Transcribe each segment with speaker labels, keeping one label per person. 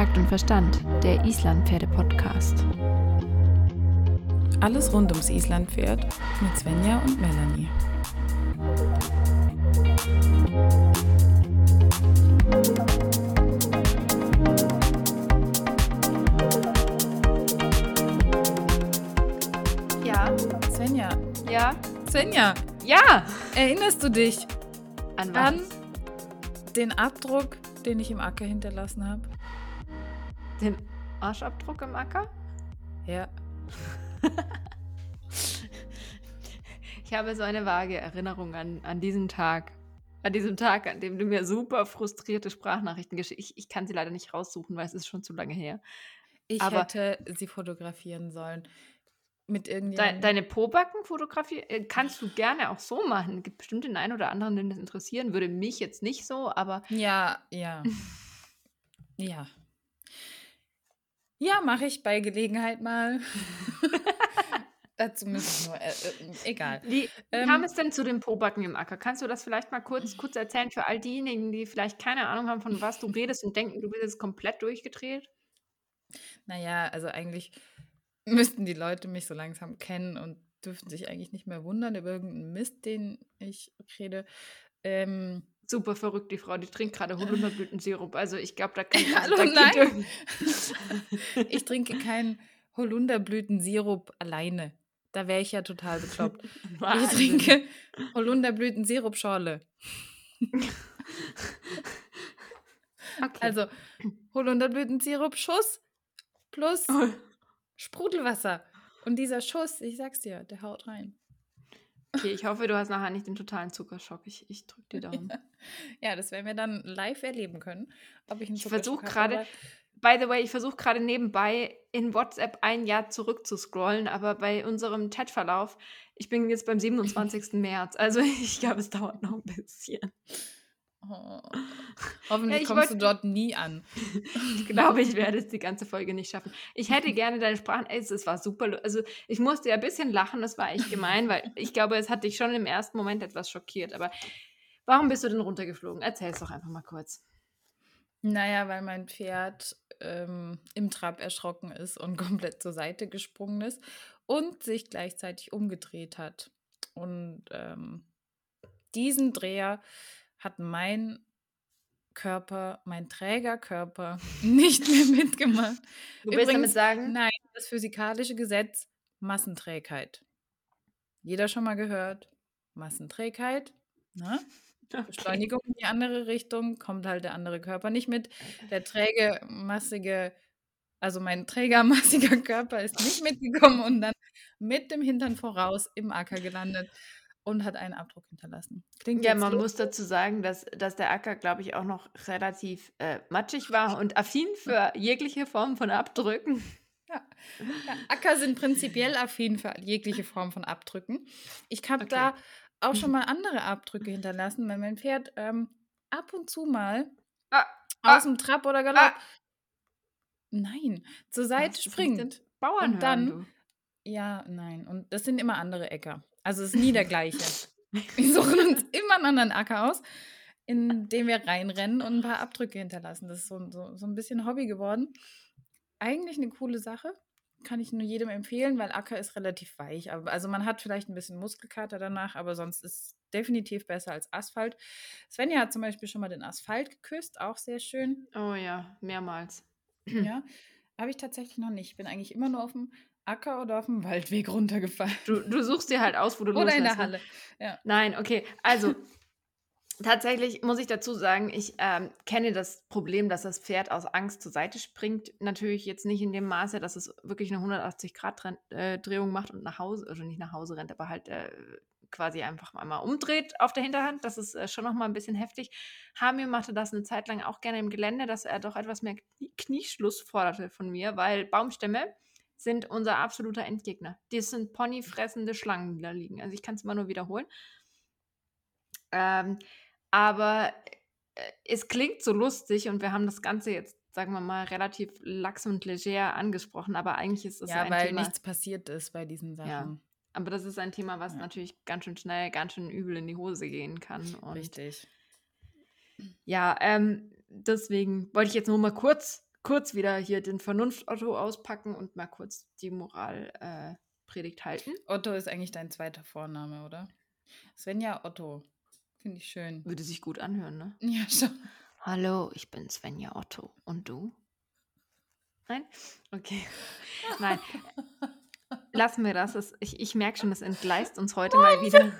Speaker 1: Takt und Verstand, der Islandpferde-Podcast.
Speaker 2: Alles rund ums Islandpferd mit Svenja und Melanie.
Speaker 1: Ja.
Speaker 2: Svenja,
Speaker 1: Ja.
Speaker 2: Svenja,
Speaker 1: Ja.
Speaker 2: erinnerst du dich
Speaker 1: An
Speaker 2: an
Speaker 1: was?
Speaker 2: den Abdruck, den ich im Acker hinterlassen habe?
Speaker 1: Den Arschabdruck im Acker?
Speaker 2: Ja.
Speaker 1: Ich habe so eine vage Erinnerung an, an diesen Tag. An diesem Tag, an dem du mir super frustrierte Sprachnachrichten geschickt ich, ich kann sie leider nicht raussuchen, weil es ist schon zu lange her.
Speaker 2: Ich
Speaker 1: Aber-
Speaker 2: hätte sie fotografieren sollen. Mit
Speaker 1: De
Speaker 2: irgendjemandem.
Speaker 1: deine Pobacken fotografieren äh, kannst du gerne auch so machen. Gibt bestimmt den einen oder anderen, den das interessieren würde. Mich jetzt nicht so, aber
Speaker 2: Ja, ja. ja. Ja, mache ich bei Gelegenheit mal. Dazu muss ich nur. Äh, äh, egal.
Speaker 1: wie,
Speaker 2: Ähm,
Speaker 1: kam es denn zu den Pobacken im Acker? Kannst du das vielleicht mal kurz, kurz erzählen für all diejenigen, die vielleicht keine Ahnung haben, von was du redest und denken, du bist jetzt komplett durchgedreht?
Speaker 2: Naja, also eigentlich müssten die Leute mich so langsam kennen und dürften sich eigentlich nicht mehr wundern über irgendeinen Mist, den ich rede. Ähm,
Speaker 1: Super verrückt, die Frau, die trinkt gerade Holunderblütensirup. Also ich glaube, da kann
Speaker 2: Hallo,
Speaker 1: da
Speaker 2: nein. ich trinke keinen Holunderblütensirup alleine. Da wäre ich ja total bekloppt. Ich trinke Holunderblüten-Sirupschorle.
Speaker 1: Okay.
Speaker 2: Also Holunderblüten-Sirup-Schuss plus Sprudelwasser. Und dieser Schuss, ich sag's dir, der haut rein.
Speaker 1: Okay, ich hoffe, du hast nachher nicht den totalen Zuckerschock. Ich, ich drücke die Daumen.
Speaker 2: Ja, das werden wir dann live erleben können. Ob ich einen
Speaker 1: Ich versuche gerade, by the way, ich versuche gerade nebenbei in WhatsApp ein Jahr zurück zu scrollen, aber bei unserem Chatverlauf, ich bin jetzt beim 27. März. Also ich glaube, es dauert noch ein bisschen.
Speaker 2: Oh. Hoffentlich
Speaker 1: ich
Speaker 2: kommst du
Speaker 1: wollt-
Speaker 2: dort nie an.
Speaker 1: Ich glaube, ich werde es die ganze Folge nicht schaffen. Ich hätte gerne deine Sprachen. Ey, es war super. Also, ich musste ja ein bisschen lachen. Das war echt gemein, weil ich glaube, es hat dich schon im ersten Moment etwas schockiert. Aber warum bist du denn runtergeflogen? Erzähl es doch einfach mal kurz.
Speaker 2: Naja, weil mein Pferd ähm, im Trab erschrocken ist und komplett zur Seite gesprungen ist und sich gleichzeitig umgedreht hat. Und ähm, diesen Dreher hat mein Körper, mein Trägerkörper nicht mehr mitgemacht.
Speaker 1: Du willst damit
Speaker 2: Übrigens,
Speaker 1: sagen,
Speaker 2: Nein, das physikalische Gesetz Massenträgheit. Jeder schon mal gehört? Massenträgheit. Ne? Beschleunigung in die andere Richtung, kommt halt der andere Körper nicht mit. Der träge, massige, also mein trägermassiger Körper ist nicht mitgekommen und dann mit dem Hintern voraus im Acker gelandet und hat einen Abdruck hinterlassen. Klingt
Speaker 1: Ja, man
Speaker 2: lustig.
Speaker 1: muss dazu sagen, dass, dass der Acker, glaube ich, auch noch relativ äh, matschig war und affin für jegliche Form von Abdrücken.
Speaker 2: Ja. Ja, Acker sind prinzipiell affin für jegliche Form von Abdrücken. Ich habe
Speaker 1: Okay.
Speaker 2: da auch schon mal andere Abdrücke hinterlassen, weil mein Pferd ähm, ab und zu mal
Speaker 1: Ah, ah,
Speaker 2: aus dem Trab oder Galopp,
Speaker 1: ah.
Speaker 2: nein, zur Seite springt.
Speaker 1: Bauern
Speaker 2: Und dann-
Speaker 1: hören,
Speaker 2: Ja, nein. Und das sind immer andere Äcker. Also es ist nie der gleiche. Wir suchen uns immer einen anderen Acker aus, in den wir reinrennen und ein paar Abdrücke hinterlassen. Das ist so, so, so ein bisschen Hobby geworden. Eigentlich eine coole Sache. Kann ich nur jedem empfehlen, weil Acker ist relativ weich. Aber, also man hat vielleicht ein bisschen Muskelkater danach, aber sonst ist es definitiv besser als Asphalt. Svenja hat zum Beispiel schon mal den Asphalt geküsst, auch sehr schön.
Speaker 1: Oh ja, mehrmals.
Speaker 2: Ja, habe ich tatsächlich noch nicht. Ich bin eigentlich immer nur auf dem Acker oder auf dem Waldweg runtergefallen.
Speaker 1: Du, du suchst dir halt aus, wo du
Speaker 2: Oder in der
Speaker 1: ne?
Speaker 2: Halle. Ja.
Speaker 1: Nein, okay. Also, tatsächlich muss ich dazu sagen, ich ähm, kenne das Problem, dass das Pferd aus Angst zur Seite springt. Natürlich jetzt nicht in dem Maße, dass es wirklich eine 180-Grad-Drehung macht und nach Hause, also nicht nach Hause rennt, aber halt äh, quasi einfach einmal umdreht auf der Hinterhand. Das ist äh, schon nochmal ein bisschen heftig. Hamir machte das eine Zeit lang auch gerne im Gelände, dass er doch etwas mehr Knie Knieschluss forderte von mir, weil Baumstämme sind unser absoluter Endgegner. Das sind ponyfressende Schlangen, die da liegen. Also ich kann es immer nur wiederholen. Ähm, aber äh, es klingt so lustig und wir haben das Ganze jetzt, sagen wir mal, relativ lax und leger angesprochen, aber eigentlich ist es
Speaker 2: Ja,
Speaker 1: ein
Speaker 2: weil
Speaker 1: Thema.
Speaker 2: nichts passiert ist bei diesen Sachen.
Speaker 1: Ja. Aber das ist ein Thema, was
Speaker 2: Ja.
Speaker 1: natürlich ganz schön schnell, ganz schön übel in die Hose gehen kann. Und
Speaker 2: Richtig.
Speaker 1: ja, ähm, deswegen wollte ich jetzt nur mal kurz kurz wieder hier den Vernunft-Otto auspacken und mal kurz die Moralpredigt äh, halten.
Speaker 2: Otto ist eigentlich dein zweiter Vorname, oder? Svenja Otto. Finde ich schön.
Speaker 1: Würde sich gut anhören, ne?
Speaker 2: Ja, schon.
Speaker 1: Hallo, ich bin Svenja Otto. Und du? Nein? Okay. Nein. Lassen wir das. ich ich merke schon, es entgleist uns heute oh, mal wieder.
Speaker 2: Habe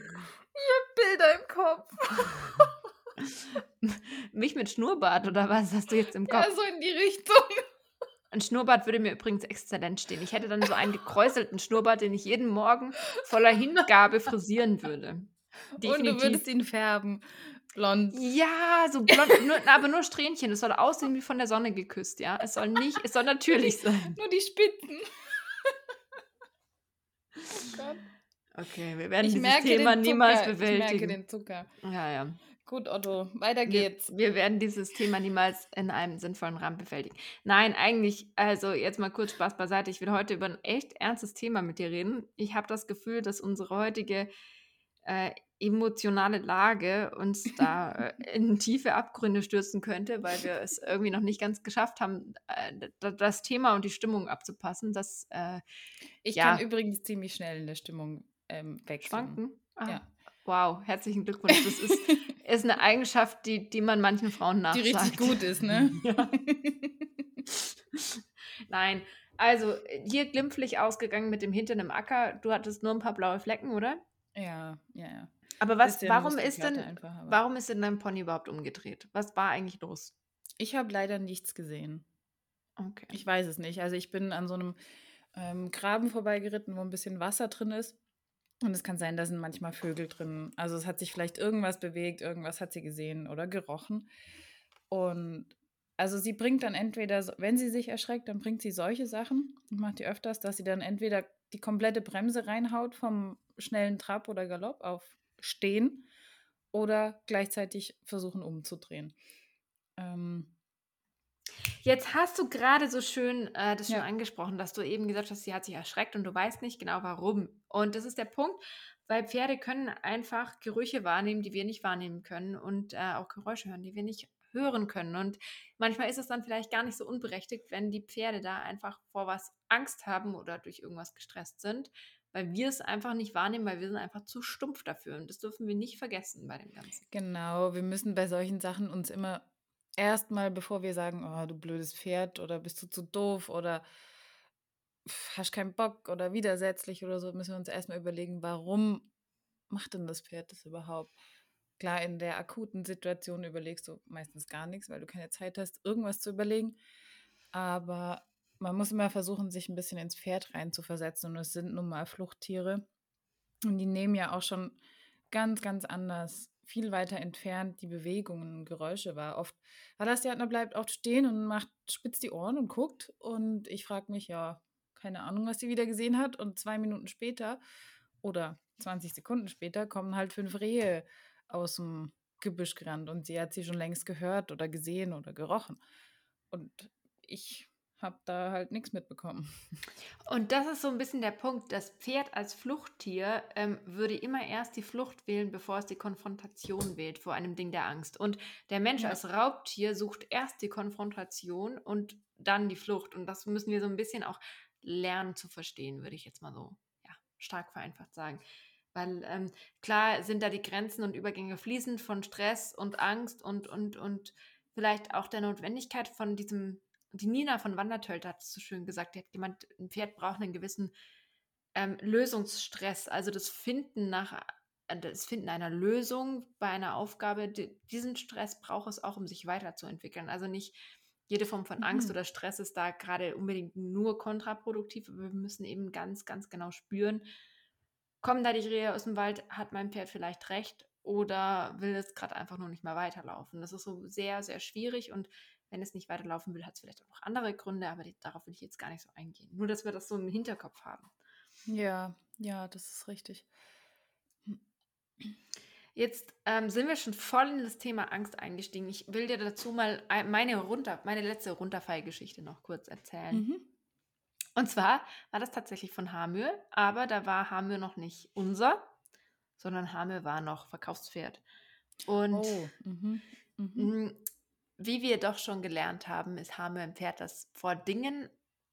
Speaker 2: Bilder im
Speaker 1: Kopf. Mich mit Schnurrbart oder was hast du jetzt im Kopf?
Speaker 2: Ja, so in die Richtung.
Speaker 1: Ein Schnurrbart würde mir übrigens exzellent stehen. Ich hätte dann so einen gekräuselten Schnurrbart, den ich jeden Morgen voller Hingabe frisieren würde.
Speaker 2: Definitiv. Und du würdest ihn färben. Blond.
Speaker 1: Ja, so blond, nur, aber nur Strähnchen. Es soll aussehen wie von der Sonne geküsst, ja. Es soll nicht, es soll natürlich sein.
Speaker 2: Nur die Spitzen.
Speaker 1: oh Gott. Okay, wir werden ich dieses Thema niemals bewältigen. Ich
Speaker 2: merke den Zucker.
Speaker 1: Ja, ja.
Speaker 2: Gut, Otto, weiter geht's.
Speaker 1: Wir, wir, werden dieses Thema niemals in einem sinnvollen Rahmen bewältigen. Nein, eigentlich, also jetzt mal kurz Spaß beiseite. Ich will heute über ein echt ernstes Thema mit dir reden. Ich habe das Gefühl, dass unsere heutige äh, emotionale Lage uns da äh, in tiefe Abgründe stürzen könnte, weil wir es irgendwie noch nicht ganz geschafft haben, äh, das Thema und die Stimmung abzupassen. Das, äh,
Speaker 2: ich ja. kann übrigens ziemlich schnell in der Stimmung ähm, wechseln.
Speaker 1: Schwanken?
Speaker 2: Ah. Ja.
Speaker 1: Wow, herzlichen Glückwunsch. Das ist, ist eine Eigenschaft, die, die man manchen Frauen nachsagt.
Speaker 2: Die richtig gut ist, ne? Ja.
Speaker 1: Nein, also hier glimpflich ausgegangen mit dem Hintern im Acker. Du hattest nur ein paar blaue Flecken, oder?
Speaker 2: Ja, ja, ja.
Speaker 1: Aber was, warum ist denn, einfach, warum ist denn dein Pony überhaupt umgedreht? Was war eigentlich los?
Speaker 2: Ich habe leider nichts gesehen.
Speaker 1: Okay.
Speaker 2: Ich weiß es nicht. Also ich bin an so einem ähm, Graben vorbeigeritten, wo ein bisschen Wasser drin ist. Und es kann sein, da sind manchmal Vögel drin. Also es hat sich vielleicht irgendwas bewegt, irgendwas hat sie gesehen oder gerochen. Und also sie bringt dann entweder, wenn sie sich erschreckt, dann bringt sie solche Sachen und macht die öfters, dass sie dann entweder die komplette Bremse reinhaut vom schnellen Trab oder Galopp auf Stehen oder gleichzeitig versuchen umzudrehen. Ähm,
Speaker 1: Jetzt hast du gerade so schön äh, das schon ja. angesprochen, dass du eben gesagt hast, sie hat sich erschreckt und du weißt nicht genau warum. Und das ist der Punkt, weil Pferde können einfach Gerüche wahrnehmen, die wir nicht wahrnehmen können und äh, auch Geräusche hören, die wir nicht hören können. Und manchmal ist es dann vielleicht gar nicht so unberechtigt, wenn die Pferde da einfach vor was Angst haben oder durch irgendwas gestresst sind, weil wir es einfach nicht wahrnehmen, weil wir sind einfach zu stumpf dafür. Und das dürfen wir nicht vergessen bei dem Ganzen.
Speaker 2: Genau, wir müssen bei solchen Sachen uns immer erstmal, bevor wir sagen, oh, du blödes Pferd oder bist du zu doof oder hast keinen Bock oder widersetzlich oder so, müssen wir uns erstmal überlegen, warum macht denn das Pferd das überhaupt? Klar, in der akuten Situation überlegst du meistens gar nichts, weil du keine Zeit hast, irgendwas zu überlegen. Aber man muss immer versuchen, sich ein bisschen ins Pferd reinzuversetzen. Und es sind nun mal Fluchttiere. Und die nehmen ja auch schon ganz, ganz anders, viel weiter entfernt die Bewegungen und Geräusche wahr. Oft Halastjatner bleibt auch stehen und macht, spitzt die Ohren und guckt. Und ich frage mich, ja, keine Ahnung, was sie wieder gesehen hat. Und zwei Minuten später oder 20 Sekunden später kommen halt fünf Rehe aus dem Gebüsch gerannt und sie hat sie schon längst gehört oder gesehen oder gerochen. Und ich habe da halt nichts mitbekommen.
Speaker 1: Und das ist so ein bisschen der Punkt. Das Pferd als Fluchttier ähm, würde immer erst die Flucht wählen, bevor es die Konfrontation wählt vor einem Ding der Angst. Und der Mensch ja. als Raubtier sucht erst die Konfrontation und dann die Flucht. Und das müssen wir so ein bisschen auch lernen zu verstehen, würde ich jetzt mal so ja, stark vereinfacht sagen. Weil ähm, klar sind da die Grenzen und Übergänge fließend von Stress und Angst und, und, und vielleicht auch der Notwendigkeit von diesem die Nina von Wandertölte hat es so schön gesagt, die hat gemeint, ein Pferd braucht einen gewissen ähm, Lösungsstress, also das Finden nach äh, das Finden einer Lösung bei einer Aufgabe, die, diesen Stress braucht es auch, um sich weiterzuentwickeln. Also nicht jede Form von Angst mhm. oder Stress ist da gerade unbedingt nur kontraproduktiv, aber wir müssen eben ganz, ganz genau spüren, kommen da die Rehe aus dem Wald, hat mein Pferd vielleicht recht oder will es gerade einfach nur nicht mehr weiterlaufen. Das ist so sehr, sehr schwierig und wenn es nicht weiterlaufen will, hat es vielleicht auch noch andere Gründe, aber die, darauf will ich jetzt gar nicht so eingehen. Nur, dass wir das so im Hinterkopf haben.
Speaker 2: Ja, ja, das ist richtig.
Speaker 1: Jetzt ähm, sind wir schon voll in das Thema Angst eingestiegen. Ich will dir dazu mal meine, runter, meine letzte Runterfallgeschichte noch kurz erzählen. Mhm. Und zwar war das tatsächlich von Hamür, aber da war Hamür noch nicht unser, sondern Hamür war noch Verkaufspferd. Und
Speaker 2: oh, mhm.
Speaker 1: Mhm wie wir doch schon gelernt haben, ist Hame ein Pferd, das vor Dingen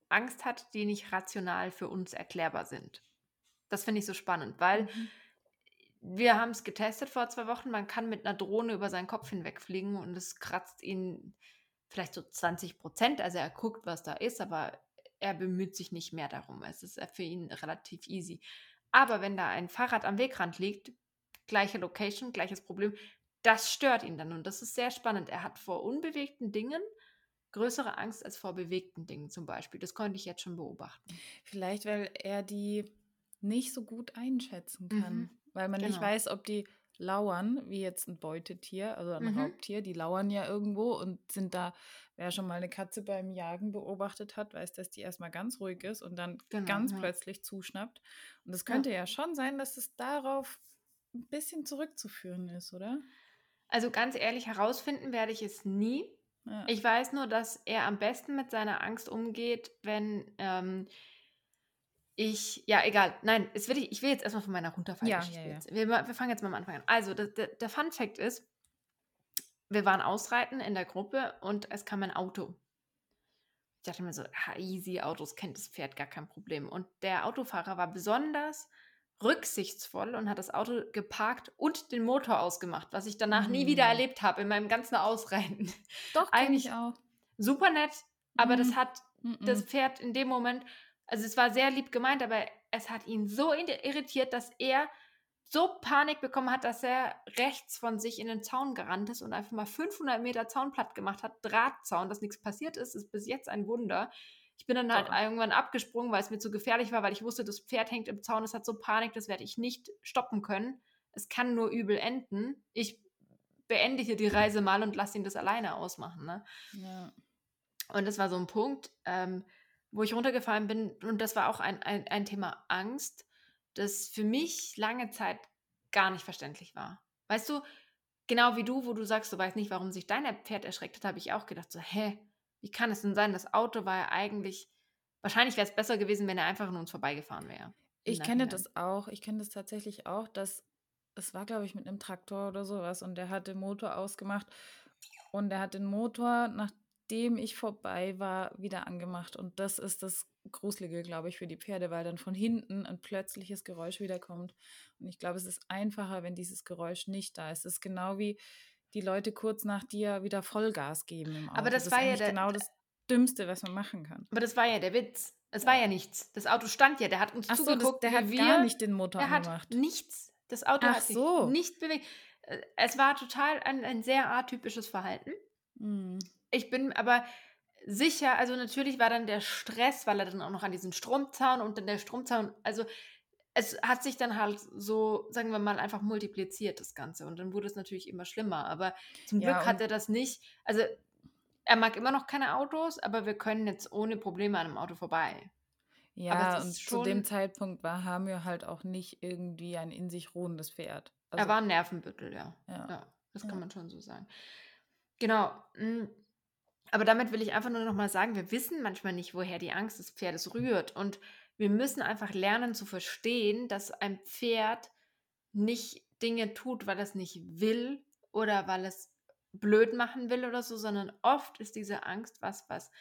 Speaker 1: Angst hat, die nicht rational für uns erklärbar sind. Das finde ich so spannend, weil mhm. wir haben es getestet vor zwei Wochen. Man kann mit einer Drohne über seinen Kopf hinwegfliegen und es kratzt ihn vielleicht so 20 Prozent. Also er guckt, was da ist, aber er bemüht sich nicht mehr darum. Es ist für ihn relativ easy. Aber wenn da ein Fahrrad am Wegrand liegt, gleiche Location, gleiches Problem, das stört ihn dann. Und das ist sehr spannend. Er hat vor unbewegten Dingen größere Angst als vor bewegten Dingen zum Beispiel. Das konnte ich jetzt schon beobachten.
Speaker 2: Vielleicht, weil er die nicht so gut einschätzen kann. Mhm. Weil man genau. nicht weiß, ob die lauern, wie jetzt ein Beutetier, also ein mhm. Raubtier, die lauern ja irgendwo und sind da, wer schon mal eine Katze beim Jagen beobachtet hat, weiß, dass die erstmal ganz ruhig ist und dann genau, ganz ja. plötzlich zuschnappt. Und es könnte ja. ja schon sein, dass es darauf ein bisschen zurückzuführen ist, oder?
Speaker 1: Also ganz ehrlich, herausfinden werde ich es nie. Ja. Ich weiß nur, dass er am besten mit seiner Angst umgeht, wenn ähm, ich, ja, egal. Nein, es will ich, ich will jetzt erstmal von meiner Runterfallgeschichte. Ja, ja, ja. Wir, wir, fangen jetzt mal am Anfang an. Also, der, der, der Fun Fact ist, wir waren ausreiten in der Gruppe und es kam ein Auto. Ich dachte mir so, easy, Autos kennt das Pferd gar kein Problem. Und der Autofahrer war besonders rücksichtsvoll und hat das Auto geparkt und den Motor ausgemacht, was ich danach mhm. nie wieder erlebt habe in meinem ganzen Ausreiten.
Speaker 2: Doch, eigentlich auch.
Speaker 1: Super nett, aber mhm. das hat mhm. das Pferd in dem Moment also es war sehr lieb gemeint, aber es hat ihn so irritiert, dass er so Panik bekommen hat, dass er rechts von sich in den Zaun gerannt ist und einfach mal 500 Meter Zaun platt gemacht hat. Drahtzaun, dass nichts passiert ist, ist bis jetzt ein Wunder. Ich bin dann halt irgendwann abgesprungen, weil es mir zu gefährlich war, weil ich wusste, das Pferd hängt im Zaun, es hat so Panik, das werde ich nicht stoppen können. Es kann nur übel enden. Ich beende hier die Reise mal und lasse ihn das alleine ausmachen. Ne? Ja. Und das war so ein Punkt. Ähm, wo ich runtergefallen bin, und das war auch ein, ein, ein Thema Angst, das für mich lange Zeit gar nicht verständlich war. Weißt du, genau wie du, wo du sagst, du weißt nicht, warum sich dein Pferd erschreckt hat, habe ich auch gedacht, so, hä, wie kann es denn sein? Das Auto war ja eigentlich, wahrscheinlich wäre es besser gewesen, wenn er einfach an uns vorbeigefahren wäre.
Speaker 2: Ich kenne das auch, ich kenne das tatsächlich auch, dass es war, glaube ich, mit einem Traktor oder sowas und der hat den Motor ausgemacht und er hat den Motor, nach, nachdem ich vorbei war, wieder angemacht. Und das ist das Gruselige, glaube ich, für die Pferde, weil dann von hinten ein plötzliches Geräusch wiederkommt. Und ich glaube, es ist einfacher, wenn dieses Geräusch nicht da ist. Es ist genau wie die Leute kurz nach dir wieder Vollgas geben im Auto.
Speaker 1: Aber das, das war ja
Speaker 2: der, genau das Dümmste, was man machen kann.
Speaker 1: Aber das war ja der Witz. Es war ja nichts. Das Auto stand ja, der hat uns Ach zugeguckt. So, das,
Speaker 2: der hat wir, gar nicht den Motor
Speaker 1: der
Speaker 2: angemacht.
Speaker 1: Hat nichts. Das Auto
Speaker 2: Ach
Speaker 1: hat sich
Speaker 2: so.
Speaker 1: nicht bewegt. Äh, es war total ein, ein sehr atypisches Verhalten. Mhm. Ich bin aber sicher, also natürlich war dann der Stress, weil er dann auch noch an diesem Stromzaun und dann der Stromzaun, also es hat sich dann halt so, sagen wir mal, einfach multipliziert, das Ganze. Und dann wurde es natürlich immer schlimmer. Aber zum ja, Glück hat er das nicht. Also er mag immer noch keine Autos, aber wir können jetzt ohne Probleme an einem Auto vorbei.
Speaker 2: Ja, und zu dem Zeitpunkt war Hamir halt auch nicht irgendwie ein in sich ruhendes Pferd.
Speaker 1: Also, er war ein Nervenbüttel, ja. Ja, ja das kann ja. man schon so sagen. Genau. Hm. Aber damit will ich einfach nur noch mal sagen, wir wissen manchmal nicht, woher die Angst des Pferdes rührt. Und wir müssen einfach lernen zu verstehen, dass ein Pferd nicht Dinge tut, weil es nicht will oder weil es blöd machen will oder so, sondern oft ist diese Angst was, was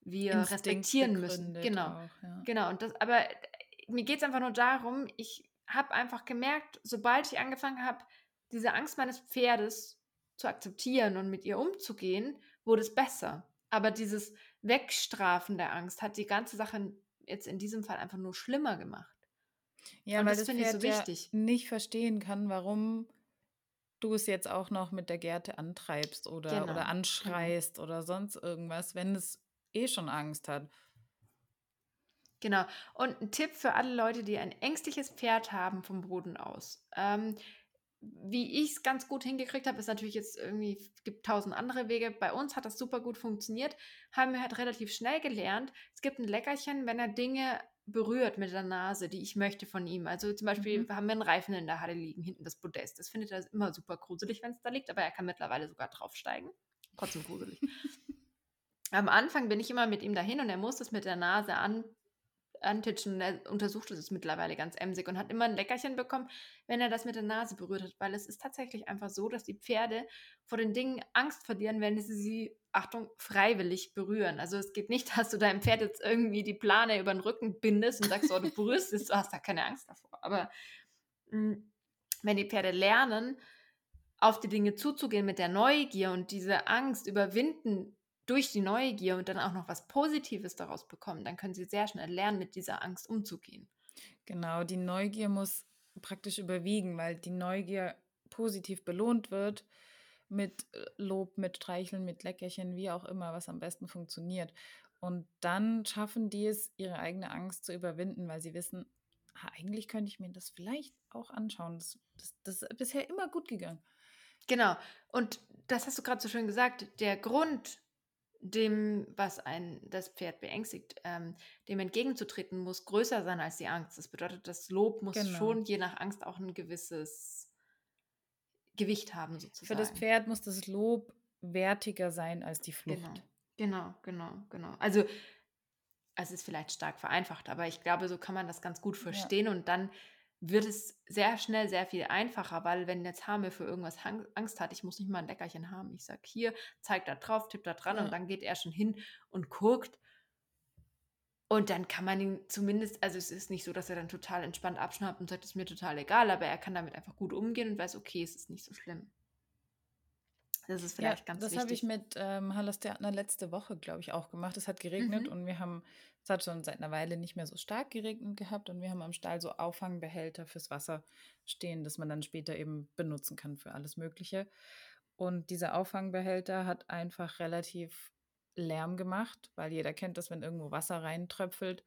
Speaker 1: wir Instinkt respektieren müssen. Genau. Auch, ja. Genau. Und das, aber mir geht es einfach nur darum, ich habe einfach gemerkt, sobald ich angefangen habe, diese Angst meines Pferdes zu akzeptieren und mit ihr umzugehen, wurde es besser. Aber dieses Wegstrafen der Angst hat die ganze Sache jetzt in diesem Fall einfach nur schlimmer gemacht.
Speaker 2: Ja, und weil das, das finde ich so wichtig. Ja nicht verstehen kann, warum du es jetzt auch noch mit der Gerte antreibst oder, genau. oder genau. anschreist genau. oder sonst irgendwas, wenn es eh schon Angst hat.
Speaker 1: Genau. Und ein Tipp für alle Leute, die ein ängstliches Pferd haben vom Boden aus. Ähm, wie ich es ganz gut hingekriegt habe, ist natürlich jetzt irgendwie, es gibt tausend andere Wege. Bei uns hat das super gut funktioniert. Haben wir halt relativ schnell gelernt. Es gibt ein Leckerchen, wenn er Dinge berührt mit der Nase, die ich möchte von ihm. Also zum Beispiel mhm. haben wir einen Reifen in der Halle liegen, hinten das Podest. Das findet er immer super gruselig, wenn es da liegt, aber er kann mittlerweile sogar draufsteigen. Trotzdem gruselig. Am Anfang bin ich immer mit ihm dahin und er muss das mit der Nase antitschen. Er untersucht es mittlerweile ganz emsig und hat immer ein Leckerchen bekommen, wenn er das mit der Nase berührt hat. Weil es ist tatsächlich einfach so, dass die Pferde vor den Dingen Angst verlieren, wenn sie sie, Achtung, freiwillig berühren. Also es geht nicht, dass du deinem Pferd jetzt irgendwie die Plane über den Rücken bindest und sagst, oh, du berührst es, du hast da keine Angst davor. Aber mh, mm, wenn die Pferde lernen, auf die Dinge zuzugehen mit der Neugier und diese Angst überwinden durch die Neugier und dann auch noch was Positives daraus bekommen, dann können sie sehr schnell lernen, mit dieser Angst umzugehen.
Speaker 2: Genau, die Neugier muss praktisch überwiegen, weil die Neugier positiv belohnt wird mit äh, Lob, mit Streicheln, mit Leckerchen, wie auch immer, was am besten funktioniert. Und dann schaffen die es, ihre eigene Angst zu überwinden, weil sie wissen, ah, eigentlich könnte ich mir das vielleicht auch anschauen. Das, das, das ist bisher immer gut gegangen.
Speaker 1: Genau. Und das hast du gerade so schön gesagt. Der Grund, dem, was ein das Pferd beängstigt, ähm, dem entgegenzutreten, muss größer sein als die Angst. Das bedeutet, das Lob muss genau. schon je nach Angst auch ein gewisses Gewicht haben, sozusagen.
Speaker 2: Für das Pferd muss das Lob wertiger sein als die
Speaker 1: Flucht. Genau, genau, genau. genau. Also, es ist vielleicht stark vereinfacht, aber ich glaube, so kann man das ganz gut verstehen ja. und dann wird es sehr schnell sehr viel einfacher, weil wenn jetzt Hame für irgendwas Angst hat, ich muss nicht mal ein Leckerchen haben. Ich sage hier, zeig da drauf, tipp da dran ja. und dann geht er schon hin und guckt. Und dann kann man ihn zumindest, also es ist nicht so, dass er dann total entspannt abschnappt und sagt, es ist mir total egal, aber er kann damit einfach gut umgehen und weiß, okay, es ist nicht so schlimm.
Speaker 2: Das ist vielleicht ja, ganz das wichtig. Das habe ich mit ähm, Hallas Theater letzte Woche, glaube ich, auch gemacht. Es hat geregnet mhm. und wir haben es hat schon seit einer Weile nicht mehr so stark geregnet gehabt und wir haben am Stall so Auffangbehälter fürs Wasser stehen, dass man dann später eben benutzen kann für alles Mögliche. Und dieser Auffangbehälter hat einfach relativ Lärm gemacht, weil jeder kennt das, wenn irgendwo Wasser reintröpfelt,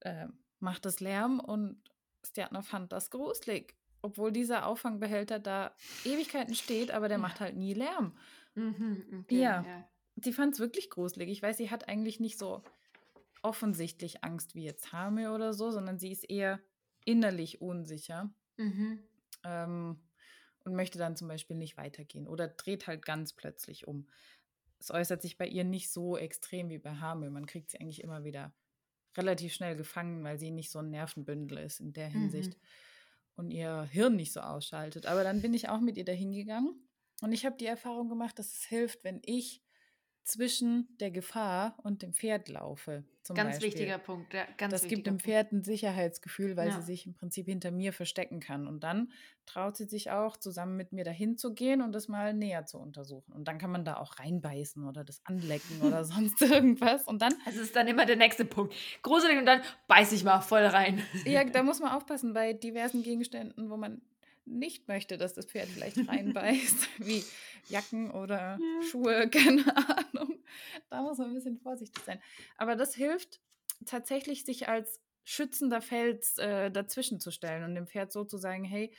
Speaker 2: äh, macht das Lärm und Stjatner fand das gruselig. Obwohl dieser Auffangbehälter da Ewigkeiten steht, aber der macht halt nie Lärm. Mhm, okay, ja. ja. Sie fand es wirklich gruselig. Ich weiß, sie hat eigentlich nicht so offensichtlich Angst wie jetzt Hame oder so, sondern sie ist eher innerlich unsicher mhm. ähm, und möchte dann zum Beispiel nicht weitergehen oder dreht halt ganz plötzlich um. Es äußert sich bei ihr nicht so extrem wie bei Hame. Man kriegt sie eigentlich immer wieder relativ schnell gefangen, weil sie nicht so ein Nervenbündel ist in der Hinsicht mhm. Und ihr Hirn nicht so ausschaltet. Aber dann bin ich auch mit ihr dahin gegangen und ich habe die Erfahrung gemacht, dass es hilft, wenn ich zwischen der Gefahr und dem Pferd laufe.
Speaker 1: ganz Beispiel. wichtiger Punkt. Ja, ganz
Speaker 2: das gibt dem Pferd ein Sicherheitsgefühl, weil ja. sie sich im Prinzip hinter mir verstecken kann. Und dann traut sie sich auch, zusammen mit mir dahin zu gehen und das mal näher zu untersuchen. Und dann kann man da auch reinbeißen oder das anlecken oder sonst irgendwas. Und dann.
Speaker 1: Das ist dann immer der nächste Punkt. Gruselig und dann beiß ich mal voll rein.
Speaker 2: Ja, da muss man aufpassen bei diversen Gegenständen, wo man nicht möchte, dass das Pferd vielleicht reinbeißt, wie Jacken oder ja. Schuhe, keine Ahnung. Da muss man ein bisschen vorsichtig sein. Aber das hilft tatsächlich, sich als schützender Fels äh, dazwischen zu stellen und dem Pferd so zu sagen, hey,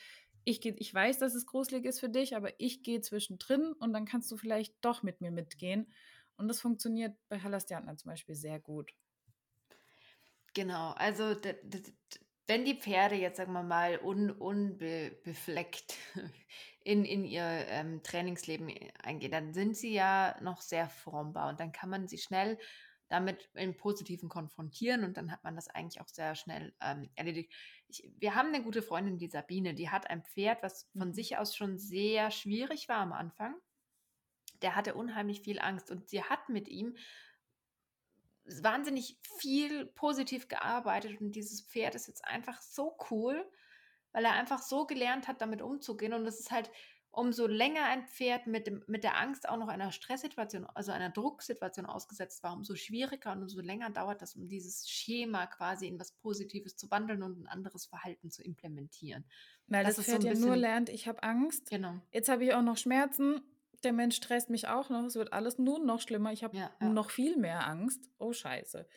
Speaker 2: ich, geh, ich weiß, dass es gruselig ist für dich, aber ich gehe zwischendrin und dann kannst du vielleicht doch mit mir mitgehen. Und das funktioniert bei Halastiatna zum Beispiel sehr gut.
Speaker 1: Genau, also wenn die Pferde jetzt, sagen wir mal, un, unbefleckt in, in ihr ähm, Trainingsleben eingehen, dann sind sie ja noch sehr formbar und dann kann man sie schnell damit im Positiven konfrontieren und dann hat man das eigentlich auch sehr schnell ähm, erledigt. Ich, wir haben eine gute Freundin, die Sabine, die hat ein Pferd, was von mhm. sich aus schon sehr schwierig war am Anfang. Der hatte unheimlich viel Angst und sie hat mit ihm wahnsinnig viel positiv gearbeitet und dieses Pferd ist jetzt einfach so cool, weil er einfach so gelernt hat, damit umzugehen und es ist halt umso länger ein Pferd mit, dem, mit der Angst auch noch einer Stresssituation, also einer Drucksituation ausgesetzt war, umso schwieriger und umso länger dauert das, um dieses Schema quasi in was Positives zu wandeln und ein anderes Verhalten zu implementieren.
Speaker 2: Weil das, das Pferd so ja nur lernt, ich habe Angst. Genau. Jetzt habe ich auch noch Schmerzen der Mensch stresst mich auch noch, es wird alles nur noch schlimmer, ich habe ja, ja. noch viel mehr Angst. Oh scheiße.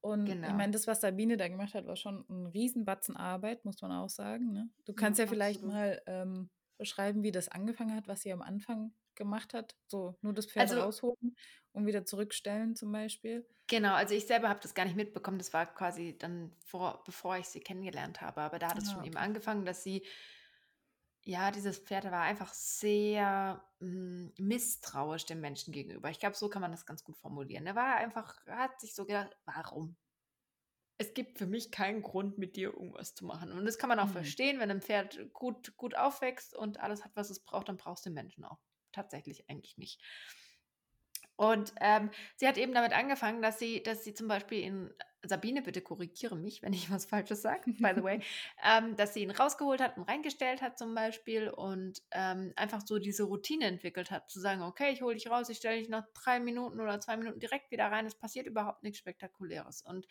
Speaker 2: Und genau. ich meine, das, was Sabine da gemacht hat, war schon ein Riesenbatzen Arbeit, muss man auch sagen. Ne? Du kannst ja, ja vielleicht mal ähm, beschreiben, wie das angefangen hat, was sie am Anfang gemacht hat. So nur das Pferd also, rausholen und wieder zurückstellen zum Beispiel.
Speaker 1: Genau, also ich selber habe das gar nicht mitbekommen. Das war quasi dann vor, bevor ich sie kennengelernt habe. Aber da hat es ah, schon okay. eben angefangen, dass sie ja, dieses Pferd war einfach sehr mm, misstrauisch dem Menschen gegenüber. Ich glaube, so kann man das ganz gut formulieren. Er war einfach, hat sich so gedacht, warum? es gibt für mich keinen Grund, mit dir irgendwas zu machen. Und das kann man auch
Speaker 2: Mhm.
Speaker 1: verstehen, wenn ein Pferd gut, gut aufwächst und alles hat, was es braucht, dann brauchst du den Menschen auch. Tatsächlich eigentlich nicht. Und ähm, sie hat eben damit angefangen, dass sie, dass sie zum Beispiel in Sabine, bitte korrigiere mich, wenn ich was Falsches sage, by the way, ähm, dass sie ihn rausgeholt hat und reingestellt hat zum Beispiel und ähm, einfach so diese Routine entwickelt hat, zu sagen, okay, ich hole dich raus, ich stelle dich nach drei Minuten oder zwei Minuten direkt wieder rein, es passiert überhaupt nichts Spektakuläres. Und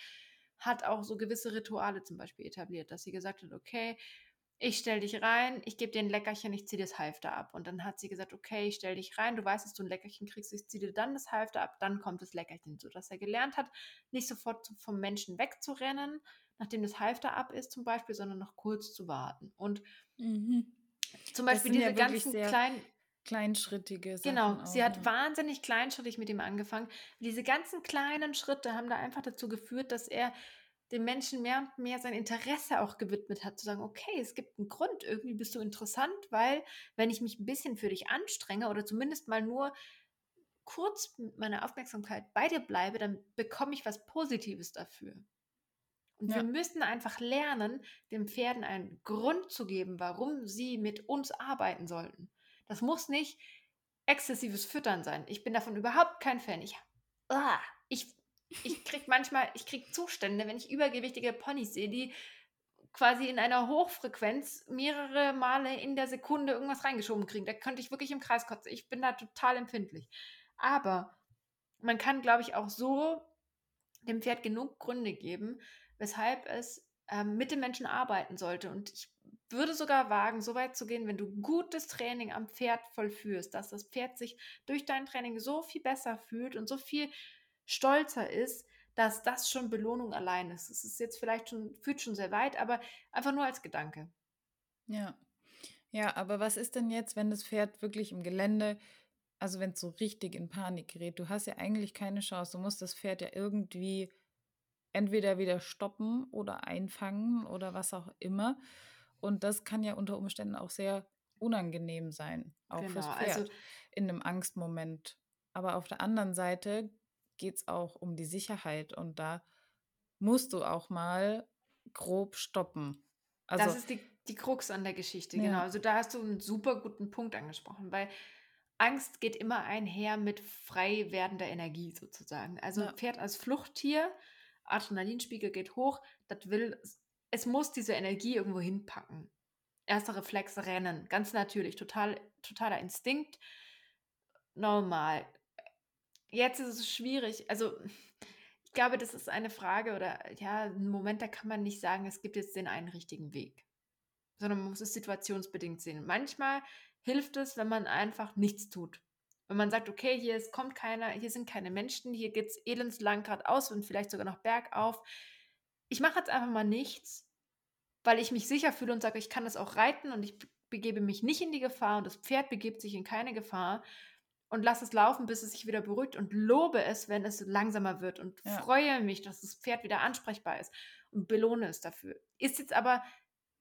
Speaker 1: hat auch so gewisse Rituale zum Beispiel etabliert, dass sie gesagt hat, okay, ich stell dich rein, ich gebe dir ein Leckerchen, ich ziehe das Halfter ab. Und dann hat sie gesagt, okay, ich stell dich rein, du weißt, dass du ein Leckerchen kriegst, ich ziehe dir dann das Halfter ab, dann kommt das Leckerchen, sodass er gelernt hat, nicht sofort vom Menschen wegzurennen, nachdem das Halfter ab ist zum Beispiel, sondern noch kurz zu warten. Und
Speaker 2: Mhm.
Speaker 1: zum Beispiel diese
Speaker 2: ja
Speaker 1: ganzen kleinen,
Speaker 2: kleinschrittige Sachen
Speaker 1: Genau, sie
Speaker 2: auch,
Speaker 1: hat
Speaker 2: ja.
Speaker 1: wahnsinnig kleinschrittig mit ihm angefangen. Diese ganzen kleinen Schritte haben da einfach dazu geführt, dass er dem Menschen mehr und mehr sein Interesse auch gewidmet hat, zu sagen, okay, es gibt einen Grund, irgendwie bist du interessant, weil wenn ich mich ein bisschen für dich anstrenge oder zumindest mal nur kurz mit meiner Aufmerksamkeit bei dir bleibe, dann bekomme ich was Positives dafür. Und wir
Speaker 2: Ja.
Speaker 1: müssen einfach lernen, den Pferden einen Grund zu geben, warum sie mit uns arbeiten sollten. Das muss nicht exzessives Füttern sein. Ich bin davon überhaupt kein Fan. Ich, ah, ich, ich krieg manchmal, ich krieg Zustände, wenn ich übergewichtige Ponys sehe, die quasi in einer Hochfrequenz mehrere Male in der Sekunde irgendwas reingeschoben kriegen. Da könnte ich wirklich im Kreis kotzen. Ich bin da total empfindlich. Aber man kann, glaube ich, auch so dem Pferd genug Gründe geben, weshalb es ähm, mit den Menschen arbeiten sollte. Und ich würde sogar wagen, so weit zu gehen, wenn du gutes Training am Pferd vollführst, dass das Pferd sich durch dein Training so viel besser fühlt und so viel stolzer ist, dass das schon Belohnung allein ist. Es ist jetzt vielleicht schon, führt schon sehr weit, aber einfach nur als Gedanke.
Speaker 2: Ja. Ja, aber was ist denn jetzt, wenn das Pferd wirklich im Gelände, also wenn es so richtig in Panik gerät? Du hast ja eigentlich keine Chance. Du musst das Pferd ja irgendwie entweder wieder stoppen oder einfangen oder was auch immer. Und das kann ja unter Umständen auch sehr unangenehm sein, auch fürs
Speaker 1: Genau,
Speaker 2: Pferd
Speaker 1: also
Speaker 2: in einem Angstmoment. Aber auf der anderen Seite geht es auch um die Sicherheit und da musst du auch mal grob stoppen.
Speaker 1: das
Speaker 2: Also,
Speaker 1: ist die, die Krux an der Geschichte, genau.
Speaker 2: ja,
Speaker 1: Also da hast du einen super guten Punkt angesprochen, weil Angst geht immer einher mit frei werdender Energie sozusagen. Also
Speaker 2: ja,
Speaker 1: Pferd als Fluchttier, Adrenalinspiegel geht hoch, das will, es muss diese Energie irgendwo hinpacken. Erster Reflex rennen, ganz natürlich, total, totaler Instinkt, normal. Jetzt ist es schwierig, also ich glaube, das ist eine Frage oder ja, ein Moment, da kann man nicht sagen, es gibt jetzt den einen richtigen Weg, sondern man muss es situationsbedingt sehen. Manchmal hilft es, wenn man einfach nichts tut. Wenn man sagt, okay, hier ist, kommt keiner, hier sind keine Menschen, hier geht es elendslang geradeaus und vielleicht sogar noch bergauf. Ich mache jetzt einfach mal nichts, weil ich mich sicher fühle und sage, ich kann das auch reiten und ich begebe mich nicht in die Gefahr und das Pferd begibt sich in keine Gefahr und lasse es laufen, bis es sich wieder beruhigt und lobe es, wenn es langsamer wird und
Speaker 2: ja,
Speaker 1: freue mich, dass das Pferd wieder ansprechbar ist und belohne es dafür. Ist jetzt aber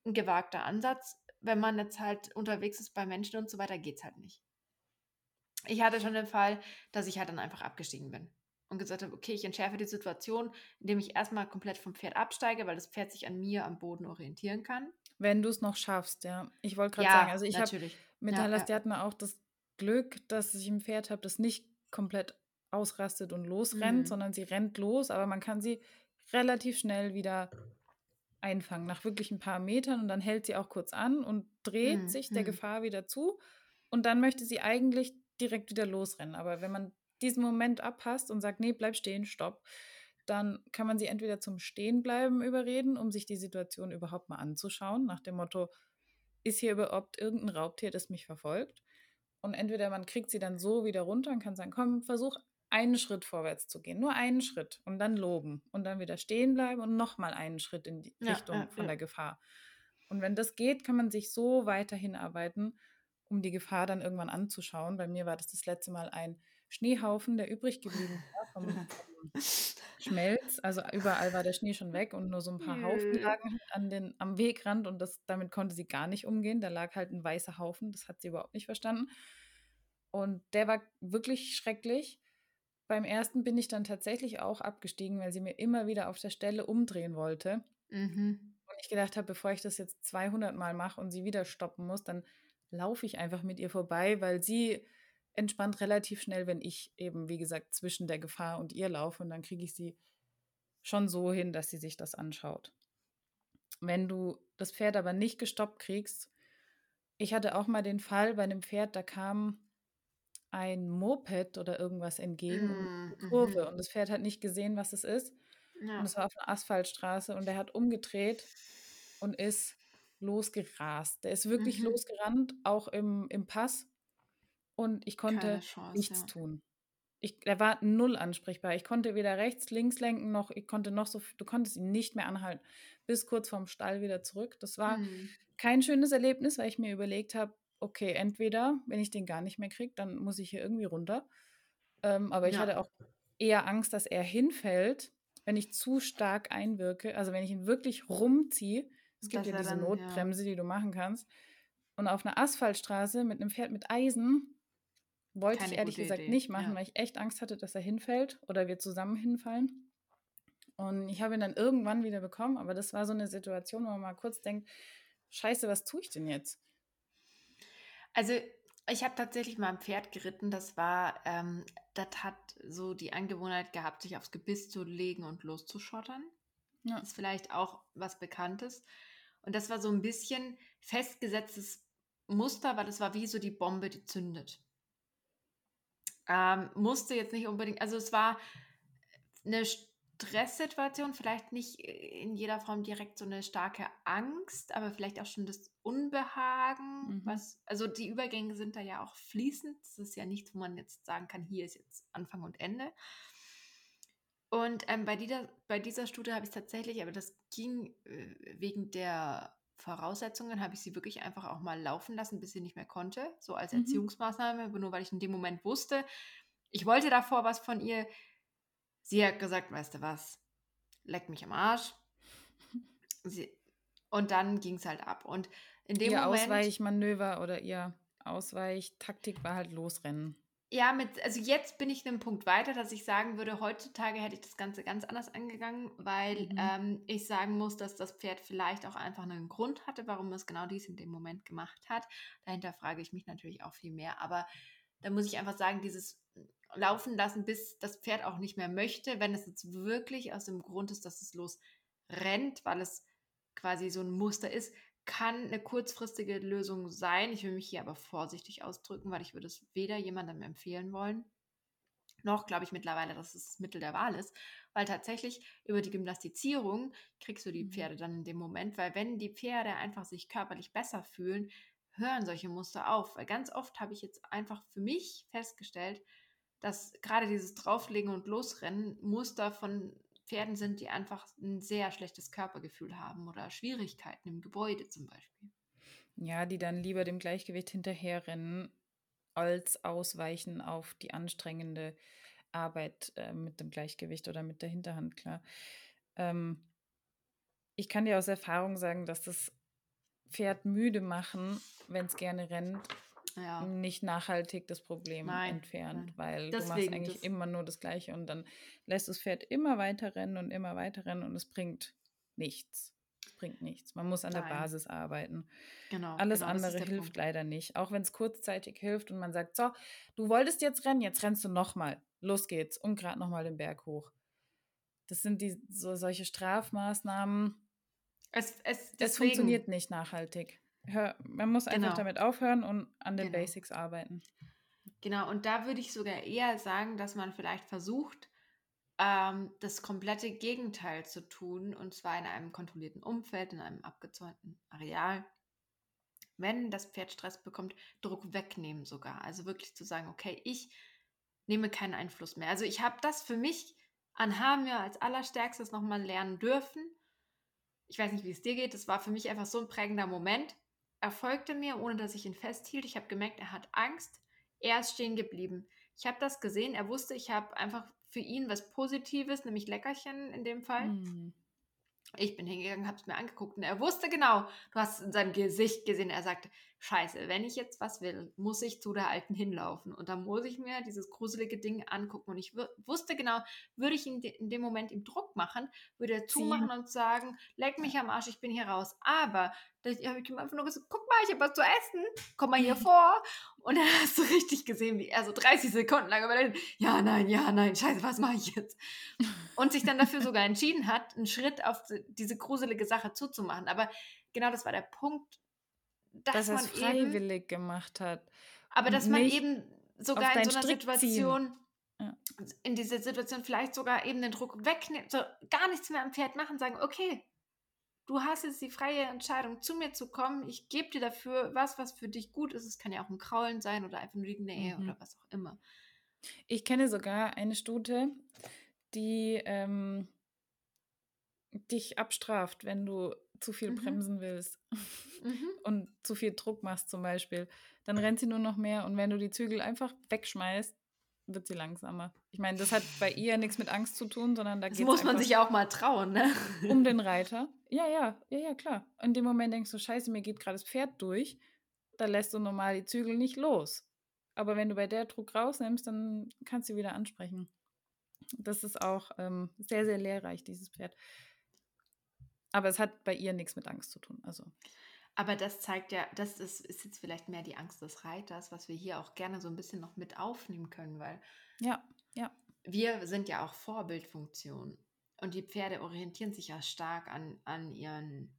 Speaker 1: ein gewagter Ansatz, wenn man jetzt halt unterwegs ist bei Menschen und so weiter, geht es halt nicht. Ich hatte schon den Fall, dass ich halt dann einfach abgestiegen bin und gesagt habe, okay, ich entschärfe die Situation, indem ich erstmal komplett vom Pferd absteige, weil das Pferd sich an mir am Boden orientieren kann.
Speaker 2: wenn du es noch schaffst, ja. Ich wollte gerade sagen,
Speaker 1: Ja,
Speaker 2: also ich habe mit
Speaker 1: Ja,
Speaker 2: Hallas,
Speaker 1: ja.
Speaker 2: die hatten auch das Glück, dass ich ein Pferd habe, das nicht komplett ausrastet und losrennt,
Speaker 1: Mhm.
Speaker 2: sondern sie rennt los, aber man kann sie relativ schnell wieder einfangen, nach wirklich ein paar Metern und dann hält sie auch kurz an und dreht
Speaker 1: Mhm.
Speaker 2: sich der
Speaker 1: Mhm.
Speaker 2: Gefahr wieder zu und dann möchte sie eigentlich direkt wieder losrennen. Aber wenn man diesen Moment abpasst und sagt, nee, bleib stehen, stopp, dann kann man sie entweder zum Stehenbleiben überreden, um sich die Situation überhaupt mal anzuschauen, nach dem Motto, ist hier überhaupt irgendein Raubtier, das mich verfolgt? Und entweder man kriegt sie dann so wieder runter und kann sagen, komm, versuch einen Schritt vorwärts zu gehen, nur einen Schritt und dann loben und dann wieder stehen bleiben und nochmal einen Schritt in die
Speaker 1: Ja,
Speaker 2: Richtung
Speaker 1: ja,
Speaker 2: von
Speaker 1: ja.
Speaker 2: der Gefahr. Und wenn das geht, kann man sich so weiterhin arbeiten, um die Gefahr dann irgendwann anzuschauen. Bei mir war das das letzte Mal ein Schneehaufen, der übrig geblieben war vom, vom Schmelz. Also überall war der Schnee schon weg und nur so ein paar Haufen lagen halt an den, am Wegrand und das, damit konnte sie gar nicht umgehen. Da lag halt ein weißer Haufen, das hat sie überhaupt nicht verstanden. Und der war wirklich schrecklich. beim ersten bin ich dann tatsächlich auch abgestiegen, weil sie mir immer wieder auf der Stelle umdrehen wollte.
Speaker 1: Mhm.
Speaker 2: Und ich gedacht habe, bevor ich das jetzt 200 Mal mache und sie wieder stoppen muss, dann laufe ich einfach mit ihr vorbei, weil sie entspannt relativ schnell, wenn ich eben, wie gesagt, zwischen der Gefahr und ihr laufe und dann kriege ich sie schon so hin, dass sie sich das anschaut. Wenn du das Pferd aber nicht gestoppt kriegst, ich hatte auch mal den Fall bei einem Pferd, da kam ein Moped oder irgendwas entgegen
Speaker 1: Mm,
Speaker 2: mm, Kurve
Speaker 1: mhm.
Speaker 2: und das Pferd hat nicht gesehen, was es ist.
Speaker 1: Ja.
Speaker 2: Und es war auf einer Asphaltstraße und er hat umgedreht und ist losgerast. Der ist wirklich
Speaker 1: Mhm.
Speaker 2: losgerannt, auch im, im Pass. Und ich konnte
Speaker 1: Chance,
Speaker 2: nichts
Speaker 1: ja.
Speaker 2: tun. Ich, er war null ansprechbar. Ich konnte weder rechts, links lenken, noch ich konnte noch so, du konntest ihn nicht mehr anhalten. Bis kurz vorm Stall wieder zurück. Das war
Speaker 1: Mhm.
Speaker 2: kein schönes Erlebnis, weil ich mir überlegt habe, okay, entweder, wenn ich den gar nicht mehr kriege, dann muss ich hier irgendwie runter. Ähm, aber ich
Speaker 1: Ja.
Speaker 2: hatte auch eher Angst, dass er hinfällt, wenn ich zu stark einwirke. Also wenn ich ihn wirklich rumziehe. Es gibt ja diese
Speaker 1: dann, ja.
Speaker 2: Notbremse, die du machen kannst. Und auf einer Asphaltstraße mit einem Pferd mit Eisen wollte
Speaker 1: Keine
Speaker 2: ich ehrlich gesagt
Speaker 1: Idee,
Speaker 2: nicht machen,
Speaker 1: ja.
Speaker 2: weil ich echt Angst hatte, dass er hinfällt oder wir zusammen hinfallen. Und ich habe ihn dann irgendwann wieder bekommen, aber das war so eine Situation, wo man mal kurz denkt, scheiße, was tue ich denn jetzt?
Speaker 1: Also ich habe tatsächlich mal ein Pferd geritten, das war, ähm, das hat so die Angewohnheit gehabt, sich aufs Gebiss zu legen und loszuschottern.
Speaker 2: Ja.
Speaker 1: Ist vielleicht auch was Bekanntes. Und das war so ein bisschen festgesetztes Muster, weil das war wie so die Bombe, die zündet. Ähm, musste jetzt nicht unbedingt, also es war eine Stresssituation, vielleicht nicht in jeder Form direkt so eine starke Angst, aber vielleicht auch schon das Unbehagen,
Speaker 2: Mhm.
Speaker 1: was, also die Übergänge sind da ja auch fließend. Das ist ja nichts, wo man jetzt sagen kann, hier ist jetzt Anfang und Ende. Und ähm, bei, dieser, bei dieser Studie habe ich tatsächlich, aber das ging äh, wegen der Voraussetzungen, habe ich sie wirklich einfach auch mal laufen lassen, bis sie nicht mehr konnte, so als
Speaker 2: Mhm.
Speaker 1: Erziehungsmaßnahme, aber nur weil ich in dem Moment wusste, ich wollte davor was von ihr. Sie hat gesagt, weißt du was, leck mich am Arsch. Sie, und dann ging es halt ab. Und in dem
Speaker 2: Ihr
Speaker 1: Moment.
Speaker 2: Ausweichmanöver oder ihr Ausweichtaktik war halt losrennen.
Speaker 1: Ja, mit, also jetzt bin ich einen Punkt weiter, dass ich sagen würde, heutzutage hätte ich das Ganze ganz anders angegangen, weil
Speaker 2: Mhm.
Speaker 1: ähm, ich sagen muss, dass das Pferd vielleicht auch einfach einen Grund hatte, warum es genau dies in dem Moment gemacht hat. Dahinter frage ich mich natürlich auch viel mehr. Aber da muss ich einfach sagen, dieses Laufen lassen, bis das Pferd auch nicht mehr möchte, wenn es jetzt wirklich aus dem Grund ist, dass es losrennt, weil es quasi so ein Muster ist, kann eine kurzfristige Lösung sein. Ich will mich hier aber vorsichtig ausdrücken, weil ich würde es weder jemandem empfehlen wollen, noch glaube ich mittlerweile, dass es das Mittel der Wahl ist, weil tatsächlich über die Gymnastizierung kriegst du die
Speaker 2: Mhm.
Speaker 1: Pferde dann in dem Moment, weil wenn die Pferde einfach sich körperlich besser fühlen, hören solche Muster auf. Weil ganz oft habe ich jetzt einfach für mich festgestellt, dass gerade dieses Drauflegen und Losrennen Muster von Pferden sind, die einfach ein sehr schlechtes Körpergefühl haben oder Schwierigkeiten im Gebäude zum Beispiel.
Speaker 2: Ja, die dann lieber dem Gleichgewicht hinterherrennen, als ausweichen auf die anstrengende Arbeit äh, mit dem Gleichgewicht oder mit der Hinterhand, klar. Ähm, ich kann dir aus Erfahrung sagen, dass das Pferd müde machen, wenn es gerne rennt,
Speaker 1: Ja.
Speaker 2: nicht nachhaltig das Problem
Speaker 1: Nein,
Speaker 2: entfernt,
Speaker 1: nein.
Speaker 2: weil du machst
Speaker 1: Deswegen,
Speaker 2: eigentlich immer nur das Gleiche und dann lässt das Pferd immer weiter rennen und immer weiter rennen und es bringt nichts. Es bringt nichts. Man muss an der
Speaker 1: Nein.
Speaker 2: Basis arbeiten.
Speaker 1: Genau.
Speaker 2: Alles
Speaker 1: genau,
Speaker 2: andere
Speaker 1: der
Speaker 2: hilft
Speaker 1: Punkt.
Speaker 2: leider nicht. Auch wenn es kurzzeitig hilft und man sagt, so, du wolltest jetzt rennen, jetzt rennst du nochmal. Los geht's. Und gerade nochmal den Berg hoch. Das sind die so solche Strafmaßnahmen.
Speaker 1: Es, es,
Speaker 2: Das
Speaker 1: deswegen,
Speaker 2: funktioniert nicht nachhaltig. Hör, man muss einfach
Speaker 1: Genau.
Speaker 2: damit aufhören und an den
Speaker 1: Genau.
Speaker 2: Basics arbeiten.
Speaker 1: Genau, und da würde ich sogar eher sagen, dass man vielleicht versucht, ähm, das komplette Gegenteil zu tun, und zwar in einem kontrollierten Umfeld, in einem abgezäunten Areal. Wenn das Pferd Stress bekommt, Druck wegnehmen sogar. Also wirklich zu sagen, okay, ich nehme keinen Einfluss mehr. Also ich habe das für mich an Hamir als allerstärkstes nochmal lernen dürfen. Ich weiß nicht, wie es dir geht. Das war für mich einfach so ein prägender Moment. Er folgte mir, ohne dass ich ihn festhielt. Ich habe gemerkt, er hat Angst. Er ist stehen geblieben. Ich habe das gesehen. Er wusste, ich habe einfach für ihn was Positives, nämlich Leckerchen in dem Fall.
Speaker 2: Mhm.
Speaker 1: Ich bin hingegangen, habe es mir angeguckt und er wusste genau, du hast es in seinem Gesicht gesehen. Er sagte, scheiße, wenn ich jetzt was will, muss ich zu der Alten hinlaufen und dann muss ich mir dieses gruselige Ding angucken und ich wusste genau, würde ich in, de in, dem Moment ihm Druck machen, würde er zumachen und sagen, leck mich am Arsch, ich bin hier raus. Aber da habe ich ihm einfach nur gesagt, guck mal, ich habe was zu essen, komm mal hier vor. Und dann hast du richtig gesehen, wie er so 30 Sekunden lang überlegt, ja, nein, ja, nein, scheiße, was mache ich jetzt? Und sich dann dafür sogar entschieden hat, einen Schritt auf diese gruselige Sache zuzumachen. Aber genau das war der Punkt,
Speaker 2: dass, dass man es freiwillig eben, gemacht hat.
Speaker 1: Aber dass man eben sogar in so einer Strick Situation, ja. in dieser Situation vielleicht sogar eben den Druck wegnimmt, so gar nichts mehr am Pferd machen, sagen, okay, du hast jetzt die freie Entscheidung, zu mir zu kommen, ich gebe dir dafür was, was für dich gut ist. Es kann ja auch ein Kraulen sein oder einfach nur die Nähe mhm. oder was auch immer.
Speaker 2: Ich kenne sogar eine Stute, die ähm, dich abstraft, wenn du zu viel mhm. bremsen willst mhm. und zu viel Druck machst zum Beispiel, dann rennt sie nur noch mehr und wenn du die Zügel einfach wegschmeißt, wird sie langsamer. Ich meine, das hat bei ihr nichts mit Angst zu tun, sondern da geht
Speaker 1: es muss man sich ja auch mal trauen, ne?
Speaker 2: Um den Reiter. Ja, ja, ja, ja, klar. In dem Moment denkst du, scheiße, mir geht gerade das Pferd durch. Da lässt du normal die Zügel nicht los. Aber wenn du bei der Druck rausnimmst, dann kannst du wieder ansprechen. Das ist auch ähm, sehr, sehr lehrreich, dieses Pferd. Aber es hat bei ihr nichts mit Angst zu tun. Also.
Speaker 1: Aber das zeigt ja, das ist, ist jetzt vielleicht mehr die Angst des Reiters, was wir hier auch gerne so ein bisschen noch mit aufnehmen können, weil
Speaker 2: ja, ja.
Speaker 1: wir sind ja auch Vorbildfunktion. Und die Pferde orientieren sich ja stark an, an ihren,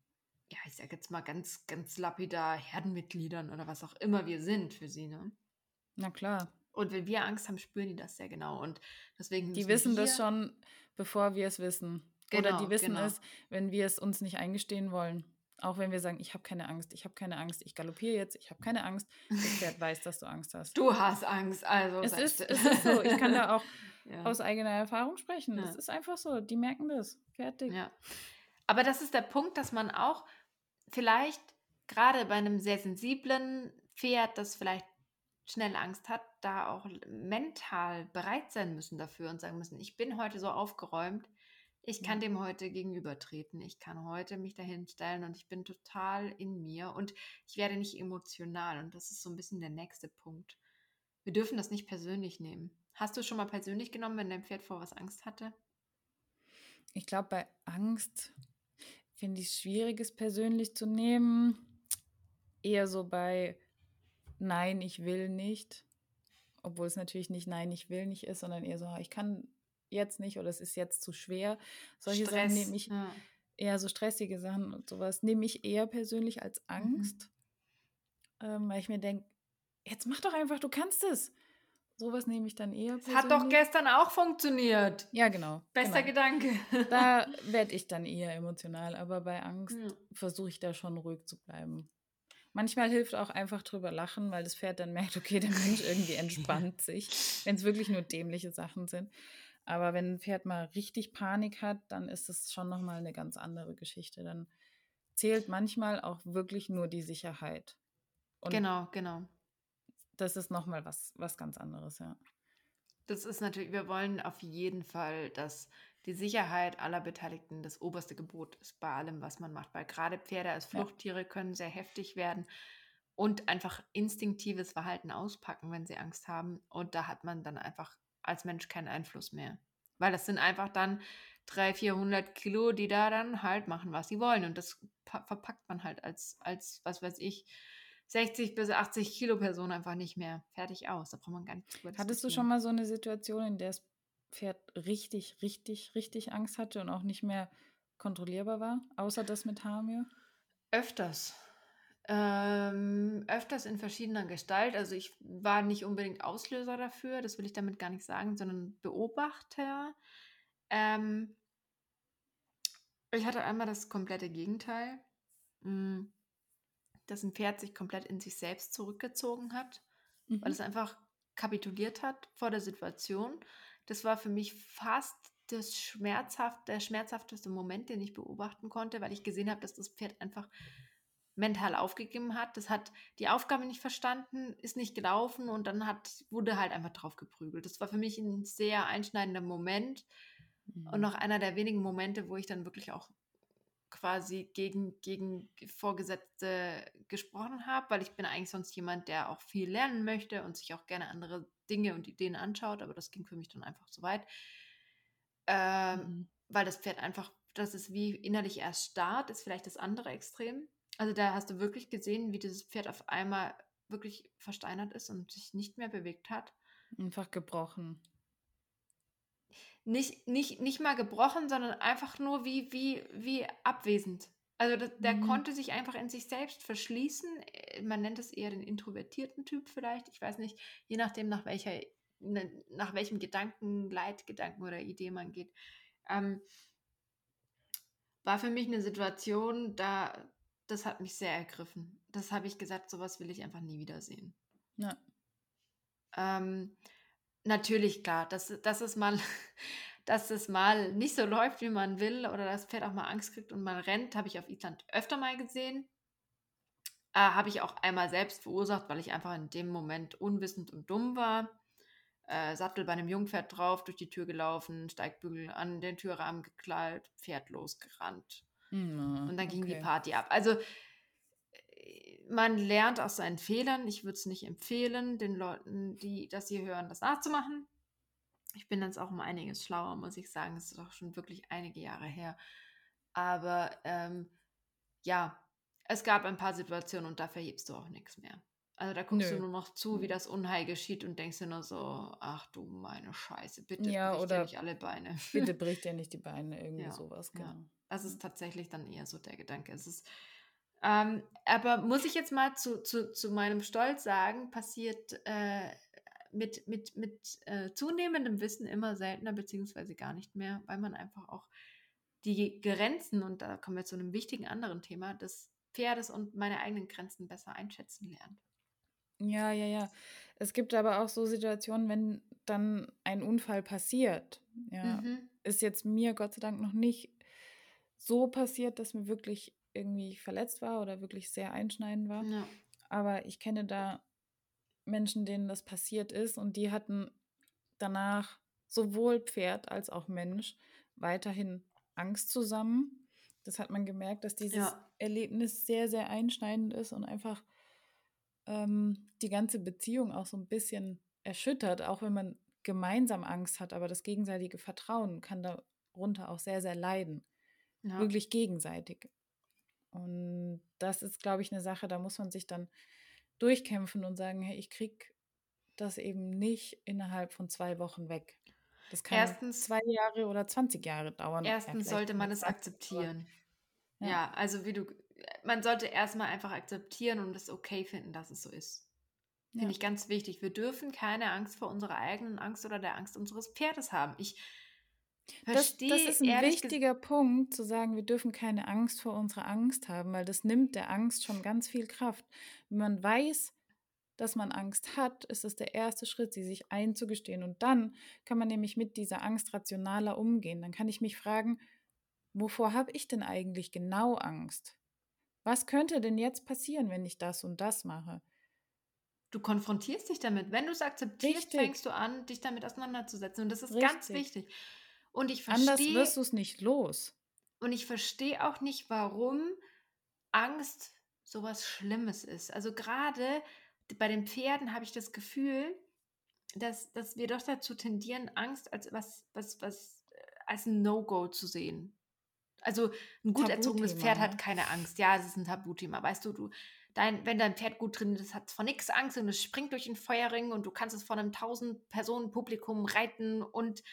Speaker 1: ja, ich sag jetzt mal ganz, ganz lapidar Herdenmitgliedern oder was auch immer wir sind für sie, ne?
Speaker 2: Na klar.
Speaker 1: Und wenn wir Angst haben, spüren die das sehr genau. Und deswegen.
Speaker 2: Die wissen das schon, bevor wir es wissen. Genau, Oder die wissen genau. es, wenn wir es uns nicht eingestehen wollen. Auch wenn wir sagen, ich habe keine Angst, ich habe keine Angst, ich galoppiere jetzt, ich habe keine Angst. Das Pferd weiß, dass du Angst hast.
Speaker 1: Du hast Angst, also.
Speaker 2: Es ist, es ist so. Ich kann da auch ja. aus eigener Erfahrung sprechen. Es ist einfach so. Die merken das. Fertig.
Speaker 1: Ja. Aber das ist der Punkt, dass man auch vielleicht gerade bei einem sehr sensiblen Pferd, das vielleicht schnell Angst hat, da auch mental bereit sein müssen dafür und sagen müssen, ich bin heute so aufgeräumt, ich kann dem heute gegenübertreten. Ich kann heute mich dahin stellen und ich bin total in mir und ich werde nicht emotional. Und das ist so ein bisschen der nächste Punkt. Wir dürfen das nicht persönlich nehmen. Hast du schon mal persönlich genommen, wenn dein Pferd vor was Angst hatte?
Speaker 2: Ich glaube, bei Angst finde ich es schwierig, es persönlich zu nehmen. Eher so bei Nein, ich will nicht. Obwohl es natürlich nicht Nein, ich will nicht ist, sondern eher so, ich kann jetzt nicht oder es ist jetzt zu schwer. Solche Stress, Sachen nehme ich ja. eher so stressige Sachen und sowas nehme ich eher persönlich als mhm. Angst, mhm. ähm, weil ich mir denke, jetzt mach doch einfach, du kannst es. Sowas nehme ich dann eher
Speaker 1: persönlich. Hat doch gestern auch funktioniert.
Speaker 2: Ja, genau.
Speaker 1: Bester
Speaker 2: genau.
Speaker 1: Gedanke.
Speaker 2: Da werde ich dann eher emotional, aber bei Angst ja. versuche ich da schon ruhig zu bleiben. Manchmal hilft auch einfach drüber lachen, weil das Pferd dann merkt, okay, der Mensch irgendwie entspannt sich, wenn es wirklich nur dämliche Sachen sind. Aber wenn ein Pferd mal richtig Panik hat, dann ist es schon nochmal eine ganz andere Geschichte. Dann zählt manchmal auch wirklich nur die Sicherheit.
Speaker 1: Und genau, genau.
Speaker 2: Das ist nochmal was, was ganz anderes, ja.
Speaker 1: Das ist natürlich, wir wollen auf jeden Fall, dass die Sicherheit aller Beteiligten das oberste Gebot ist bei allem, was man macht. Weil gerade Pferde als Fluchttiere können sehr heftig werden und einfach instinktives Verhalten auspacken, wenn sie Angst haben. Und da hat man dann einfach als Mensch keinen Einfluss mehr. Weil das sind einfach dann 300, 400 Kilo, die da dann halt machen, was sie wollen. Und das verpackt man halt als, als, was weiß ich, 60 bis 80 Kilo Person einfach nicht mehr fertig aus. Da braucht man gar nicht
Speaker 2: drüber Hattest du schon mal so eine Situation, in der das Pferd richtig, richtig, richtig Angst hatte und auch nicht mehr kontrollierbar war, außer das mit Hamir?
Speaker 1: Öfters. Ähm, öfters in verschiedener Gestalt. Also ich war nicht unbedingt Auslöser dafür, das will ich damit gar nicht sagen, sondern Beobachter. Ähm, ich hatte einmal das komplette Gegenteil, hm, dass ein Pferd sich komplett in sich selbst zurückgezogen hat, mhm. weil es einfach kapituliert hat vor der Situation. Das war für mich fast das schmerzhaft, der schmerzhafteste Moment, den ich beobachten konnte, weil ich gesehen habe, dass das Pferd einfach mental aufgegeben hat. Das hat die Aufgabe nicht verstanden, ist nicht gelaufen und dann hat, wurde halt einfach drauf geprügelt. Das war für mich ein sehr einschneidender Moment mhm. und noch einer der wenigen Momente, wo ich dann wirklich auch quasi gegen, gegen Vorgesetzte gesprochen habe, weil ich bin eigentlich sonst jemand, der auch viel lernen möchte und sich auch gerne andere Dinge und Ideen anschaut, aber das ging für mich dann einfach zu weit. Ähm, mhm. Weil das Pferd einfach, das ist wie innerlich erst starrt, ist vielleicht das andere Extrem. Also da hast du wirklich gesehen, wie dieses Pferd auf einmal wirklich versteinert ist und sich nicht mehr bewegt hat.
Speaker 2: Einfach gebrochen.
Speaker 1: Nicht, nicht, nicht mal gebrochen, sondern einfach nur wie, wie, wie abwesend. Also das, der mhm. konnte sich einfach in sich selbst verschließen. Äh, man nennt es eher den introvertierten Typ vielleicht. Ich weiß nicht, je nachdem, nach welcher, ne, nach welchem Gedanken, Leitgedanken oder Idee man geht. Ähm, war für mich eine Situation, da das hat mich sehr ergriffen. Das habe ich gesagt, sowas will ich einfach nie wiedersehen. Ja. Ähm, natürlich, klar, dass, dass, es mal, dass es mal nicht so läuft, wie man will, oder das Pferd auch mal Angst kriegt und mal rennt, habe ich auf Island öfter mal gesehen. Äh, habe ich auch einmal selbst verursacht, weil ich einfach in dem Moment unwissend und dumm war. Äh, Sattel bei einem Jungpferd drauf, durch die Tür gelaufen, Steigbügel an den Türrahmen geklallt, Pferd losgerannt. Mhm, und dann ging okay. die Party ab. Also äh, man lernt aus seinen Fehlern. Ich würde es nicht empfehlen, den Leuten, die das hier hören, das nachzumachen. Ich bin jetzt auch um einiges schlauer, muss ich sagen. Es ist doch schon wirklich einige Jahre her. Aber ähm, ja, es gab ein paar Situationen und da verhebst du auch nichts mehr. Also da guckst Nö. du nur noch zu, wie das Unheil geschieht und denkst dir nur so, ach du meine Scheiße, bitte
Speaker 2: ja,
Speaker 1: bricht
Speaker 2: dir
Speaker 1: nicht alle Beine.
Speaker 2: Bitte bricht dir nicht die Beine, irgendwie
Speaker 1: ja,
Speaker 2: sowas,
Speaker 1: genau. Ja. Das ist tatsächlich dann eher so der Gedanke. Es ist, ähm, aber muss ich jetzt mal zu, zu, zu meinem Stolz sagen, passiert äh, mit, mit, mit äh, zunehmendem Wissen immer seltener, beziehungsweise gar nicht mehr, weil man einfach auch die Grenzen, und da kommen wir zu einem wichtigen anderen Thema, des Pferdes und meine eigenen Grenzen besser einschätzen lernt.
Speaker 2: Ja, ja, ja. Es gibt aber auch so Situationen, wenn dann ein Unfall passiert. Ja, mhm. ist jetzt mir Gott sei Dank noch nicht so passiert, dass mir wirklich irgendwie verletzt war oder wirklich sehr einschneidend war. Ja. Aber ich kenne da Menschen, denen das passiert ist und die hatten danach sowohl Pferd als auch Mensch weiterhin Angst zusammen. Das hat man gemerkt, dass dieses ja. Erlebnis sehr, sehr einschneidend ist und einfach ähm, die ganze Beziehung auch so ein bisschen erschüttert, auch wenn man gemeinsam Angst hat, aber das gegenseitige Vertrauen kann darunter auch sehr, sehr leiden. Ja. Wirklich gegenseitig. Und das ist, glaube ich, eine Sache, da muss man sich dann durchkämpfen und sagen, hey, ich krieg das eben nicht innerhalb von zwei Wochen weg. Das kann erstens, zwei Jahre oder 20 Jahre dauern.
Speaker 1: Erstens ja, sollte man es akzeptieren. Ja. ja, also wie du, man sollte erstmal einfach akzeptieren und es okay finden, dass es so ist. Finde ja. ich ganz wichtig. Wir dürfen keine Angst vor unserer eigenen Angst oder der Angst unseres Pferdes haben. Ich
Speaker 2: verstehe. Das, das ist ein wichtiger Punkt, zu sagen, wir dürfen keine Angst vor unserer Angst haben, weil das nimmt der Angst schon ganz viel Kraft. Wenn man weiß, dass man Angst hat, ist es der erste Schritt, sie sich einzugestehen. Und dann kann man nämlich mit dieser Angst rationaler umgehen. Dann kann ich mich fragen, wovor habe ich denn eigentlich genau Angst? Was könnte denn jetzt passieren, wenn ich das und das mache?
Speaker 1: Du konfrontierst dich damit. Wenn du es akzeptierst, Richtig. fängst du an, dich damit auseinanderzusetzen. Und das ist Richtig. ganz wichtig. Und ich verstehe.
Speaker 2: Anders wirst du es nicht los.
Speaker 1: Und ich verstehe auch nicht, warum Angst sowas Schlimmes ist. Also gerade bei den Pferden habe ich das Gefühl, dass, dass wir doch dazu tendieren, Angst als was, was, was äh, als ein No-Go zu sehen. Also ein gut erzogenes Pferd hat ne? keine Angst. Ja, es ist ein Tabuthema. Weißt du, du, dein, wenn dein Pferd gut drin ist, hat es vor nichts Angst und es springt durch den Feuerring und du kannst es vor einem 1000 Personen Publikum reiten und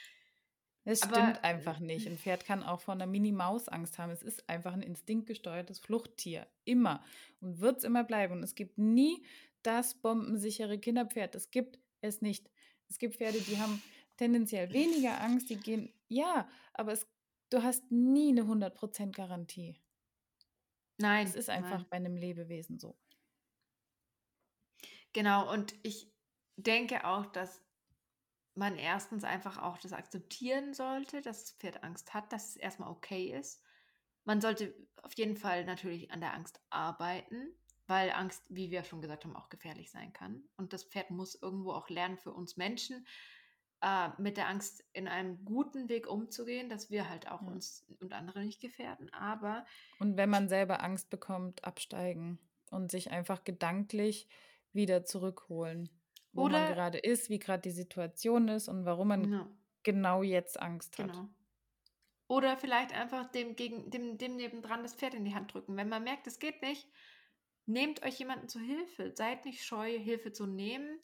Speaker 2: es stimmt einfach nicht. Ein Pferd kann auch vor einer Mini-Maus Angst haben. Es ist einfach ein instinktgesteuertes Fluchttier. Immer. Und wird es immer bleiben. Und es gibt nie das bombensichere Kinderpferd. Das gibt es nicht. Es gibt Pferde, die haben tendenziell weniger Angst. Die gehen, ja, aber es, du hast nie eine 100% Garantie. Nein. Es ist einfach nein. bei einem Lebewesen so.
Speaker 1: Genau. Und ich denke auch, dass man erstens einfach auch das akzeptieren sollte, dass das Pferd Angst hat, dass es erstmal okay ist. Man sollte auf jeden Fall natürlich an der Angst arbeiten, weil Angst, wie wir schon gesagt haben, auch gefährlich sein kann. Und das Pferd muss irgendwo auch lernen für uns Menschen, äh, mit der Angst in einem guten Weg umzugehen, dass wir halt auch
Speaker 2: Ja.
Speaker 1: uns und andere nicht gefährden. Aber
Speaker 2: Und wenn man selber Angst bekommt, absteigen und sich einfach gedanklich wieder zurückholen, wo man gerade ist, wie gerade die Situation ist und warum man
Speaker 1: ja,
Speaker 2: genau jetzt Angst hat.
Speaker 1: genau. Oder vielleicht einfach dem, gegen, dem, dem nebendran das Pferd in die Hand drücken. Wenn man merkt, es geht nicht, nehmt euch jemanden zu Hilfe. Seid nicht scheu, Hilfe zu nehmen.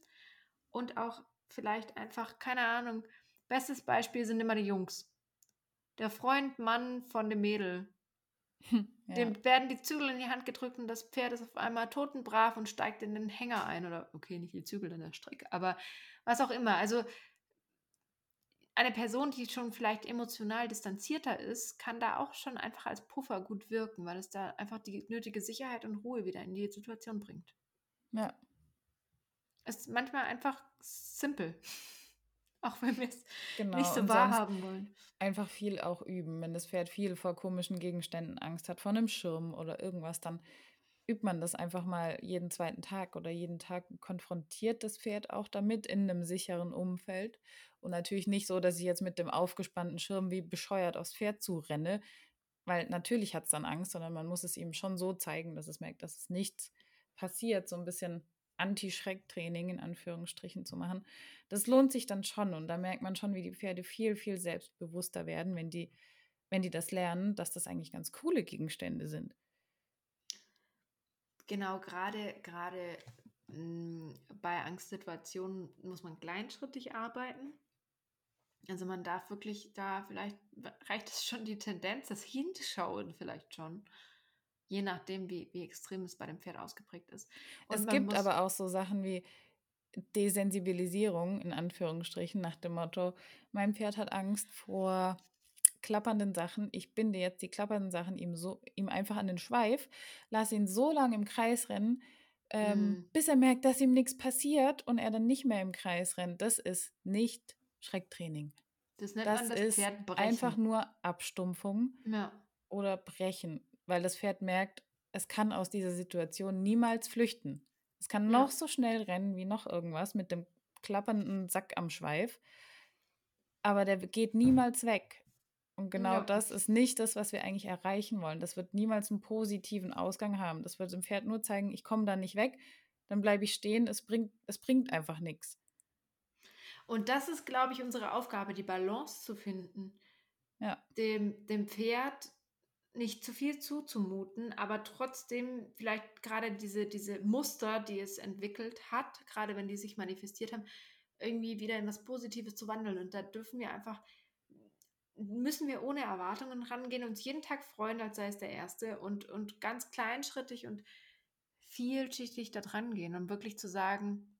Speaker 1: Und auch vielleicht einfach, keine Ahnung, bestes Beispiel sind immer die Jungs. Der Freund, Mann von dem Mädel.
Speaker 2: Ja.
Speaker 1: Dem werden die Zügel in die Hand gedrückt und das Pferd ist auf einmal totenbrav und steigt in den Hänger ein. Oder, okay, nicht die Zügel in der Strecke, aber was auch immer. Also eine Person, die schon vielleicht emotional distanzierter ist, kann da auch schon einfach als Puffer gut wirken, weil es da einfach die nötige Sicherheit und Ruhe wieder in die Situation bringt.
Speaker 2: ja.
Speaker 1: Es ist manchmal einfach simpel. Auch wenn wir es
Speaker 2: Genau.
Speaker 1: nicht so wahrhaben wollen.
Speaker 2: einfach viel auch üben. Wenn das Pferd viel vor komischen Gegenständen Angst hat, vor einem Schirm oder irgendwas, dann übt man das einfach mal jeden zweiten Tag oder jeden Tag konfrontiert das Pferd auch damit in einem sicheren Umfeld. Und natürlich nicht so, dass ich jetzt mit dem aufgespannten Schirm wie bescheuert aufs Pferd zurenne, weil natürlich hat es dann Angst, sondern man muss es ihm schon so zeigen, dass es merkt, dass es nichts passiert, so ein bisschen Anti-Schreck-Training in Anführungsstrichen zu machen. Das lohnt sich dann schon und da merkt man schon, wie die Pferde viel, viel selbstbewusster werden, wenn die, wenn die das lernen, dass das eigentlich ganz coole Gegenstände sind.
Speaker 1: Genau, gerade gerade mh, bei Angstsituationen muss man kleinschrittig arbeiten. Also man darf wirklich da, vielleicht reicht es schon die Tendenz, das Hinschauen vielleicht schon, je nachdem, wie, wie extrem es bei dem Pferd ausgeprägt ist. Und
Speaker 2: Es gibt aber auch so Sachen wie Desensibilisierung in Anführungsstrichen nach dem Motto, mein Pferd hat Angst vor klappernden Sachen. Ich binde jetzt die klappernden Sachen ihm so ihm einfach an den Schweif, lasse ihn so lange im Kreis rennen, ähm,
Speaker 1: Mm.
Speaker 2: bis er merkt, dass ihm nichts passiert und er dann nicht mehr im Kreis rennt. Das ist nicht Schrecktraining.
Speaker 1: das nennt
Speaker 2: Das
Speaker 1: man das
Speaker 2: ist
Speaker 1: Pferd brechen.
Speaker 2: einfach nur Abstumpfung
Speaker 1: ja.
Speaker 2: oder brechen, weil das Pferd merkt, es kann aus dieser Situation niemals flüchten. Es kann
Speaker 1: Ja.
Speaker 2: noch so schnell rennen wie noch irgendwas mit dem klappernden Sack am Schweif, aber der geht niemals weg. Und genau
Speaker 1: Ja.
Speaker 2: das ist nicht das, was wir eigentlich erreichen wollen. Das wird niemals einen positiven Ausgang haben. Das wird dem Pferd nur zeigen, ich komme da nicht weg, dann bleibe ich stehen, es bringt, es bringt einfach nichts.
Speaker 1: Und das ist, glaube ich, unsere Aufgabe, die Balance zu finden.
Speaker 2: Ja.
Speaker 1: dem, dem Pferd nicht zu viel zuzumuten, aber trotzdem vielleicht gerade diese, diese Muster, die es entwickelt hat, gerade wenn die sich manifestiert haben, irgendwie wieder in was Positives zu wandeln. Und da dürfen wir einfach, müssen wir ohne Erwartungen rangehen, uns jeden Tag freuen, als sei es der erste und, und ganz kleinschrittig und vielschichtig da dran gehen und wirklich zu sagen,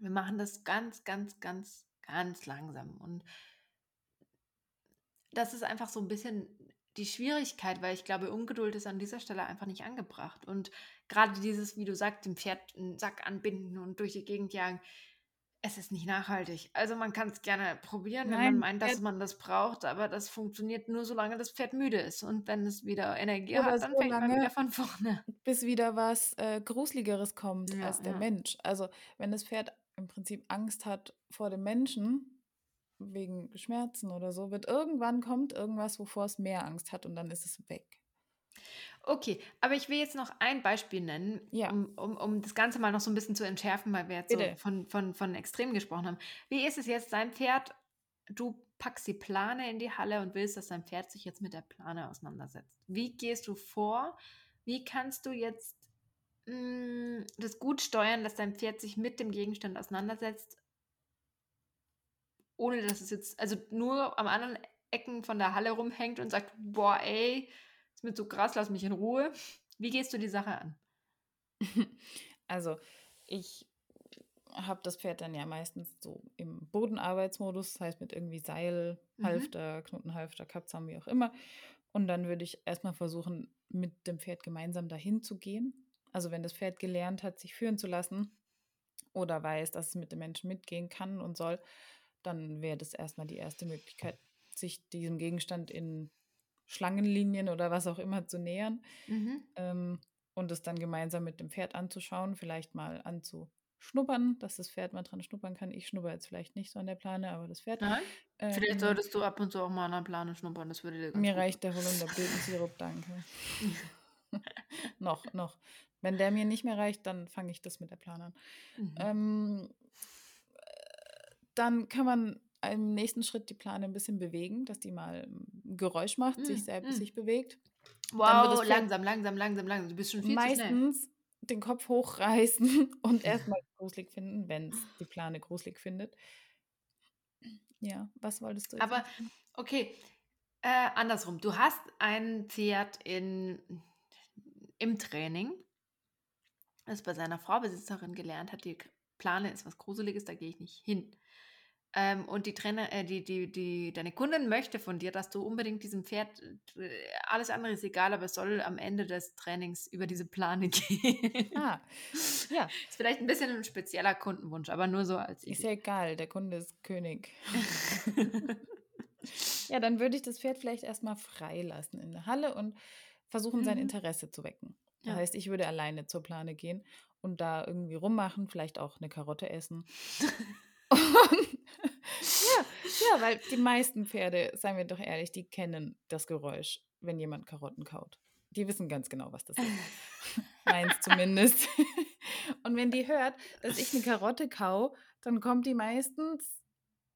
Speaker 1: wir machen das ganz, ganz, ganz, ganz langsam. Und das ist einfach so ein bisschen die Schwierigkeit, weil ich glaube, Ungeduld ist an dieser Stelle einfach nicht angebracht. Und gerade dieses, wie du sagst, dem Pferd einen Sack anbinden und durch die Gegend jagen, es ist nicht nachhaltig. Also man kann es gerne probieren, wenn man
Speaker 2: Nein,
Speaker 1: meint, dass
Speaker 2: Pferd-
Speaker 1: man das braucht, aber das funktioniert nur, solange das Pferd müde ist. Und wenn es wieder Energie
Speaker 2: Oder
Speaker 1: hat, dann
Speaker 2: so
Speaker 1: fängt man wieder von vorne.
Speaker 2: bis wieder was äh, Gruseligeres kommt
Speaker 1: Ja,
Speaker 2: als der
Speaker 1: ja.
Speaker 2: Mensch. Also wenn das Pferd im Prinzip Angst hat vor dem Menschen, wegen Schmerzen oder so, wird irgendwann kommt irgendwas, wovor es mehr Angst hat und dann ist es weg.
Speaker 1: Okay, aber ich will jetzt noch ein Beispiel nennen,
Speaker 2: Ja.
Speaker 1: um, um, um das Ganze mal noch so ein bisschen zu entschärfen, weil wir jetzt so von, von, von Extremen gesprochen haben. Wie ist es jetzt, dein Pferd, du packst die Plane in die Halle und willst, dass dein Pferd sich jetzt mit der Plane auseinandersetzt. Wie gehst du vor? Wie kannst du jetzt mh, das gut steuern, dass dein Pferd sich mit dem Gegenstand auseinandersetzt, ohne dass es jetzt, also nur am anderen Ecken von der Halle rumhängt und sagt, boah, ey, ist mir zu krass, lass mich in Ruhe. Wie gehst du die Sache an?
Speaker 2: Also ich habe das Pferd dann ja meistens so im Bodenarbeitsmodus, das heißt mit irgendwie Seil,
Speaker 1: Mhm.
Speaker 2: Halfter, Knotenhalfter, Kappzaum, wie auch immer. Und dann würde ich erstmal versuchen, mit dem Pferd gemeinsam dahin zu gehen. Also wenn das Pferd gelernt hat, sich führen zu lassen oder weiß, dass es mit dem Menschen mitgehen kann und soll, dann wäre das erstmal die erste Möglichkeit, sich diesem Gegenstand in Schlangenlinien oder was auch immer zu nähern
Speaker 1: Mhm.
Speaker 2: ähm, und es dann gemeinsam mit dem Pferd anzuschauen, vielleicht mal anzu, schnuppern, dass das Pferd mal dran schnuppern kann. Ich schnupper jetzt vielleicht nicht so an der Plane, aber das Pferd.
Speaker 1: Nein? Vielleicht ähm, solltest du ab und zu auch mal an der Plane schnuppern, das würde dir
Speaker 2: ganz Mir reicht der Holunderblütensirup, danke. noch, noch. Wenn der mir nicht mehr reicht, dann fange ich das mit der Plane an. Mhm. Ähm, dann kann man im nächsten Schritt die Plane ein bisschen bewegen, dass die mal ein Geräusch macht, mhm. sich selbst mhm. sich bewegt.
Speaker 1: Wow, langsam, langsam, langsam, langsam. Du bist schon viel
Speaker 2: meistens
Speaker 1: zu schnell. Meistens
Speaker 2: den Kopf hochreißen und erstmal gruselig finden, wenn es die Plane gruselig findet. Ja, was wolltest du
Speaker 1: jetzt? Aber okay, äh, andersrum. Du hast ein Pferd in, im Training, das bei seiner Vorbesitzerin gelernt hat, die Plane ist was Gruseliges, da gehe ich nicht hin. Ähm, und die Trainer, äh, die, die, die, deine Kundin möchte von dir, dass du unbedingt diesem Pferd, äh, alles andere ist egal, aber es soll am Ende des Trainings über diese Plane gehen. Ah, ja. Ist vielleicht ein bisschen ein spezieller Kundenwunsch, aber nur so als
Speaker 2: Idee. Ist ja egal, der Kunde ist König. ja, dann würde ich das Pferd vielleicht erstmal freilassen in der Halle und versuchen, sein mhm. Interesse zu wecken. Das ja. heißt, ich würde alleine zur Plane gehen und da irgendwie rummachen, vielleicht auch eine Karotte essen. Und ja, ja, weil die meisten Pferde, seien wir doch ehrlich, die kennen das Geräusch, wenn jemand Karotten kaut. Die wissen ganz genau, was das ist. Meins zumindest. Und wenn die hört, dass ich eine Karotte kau, dann kommt die meistens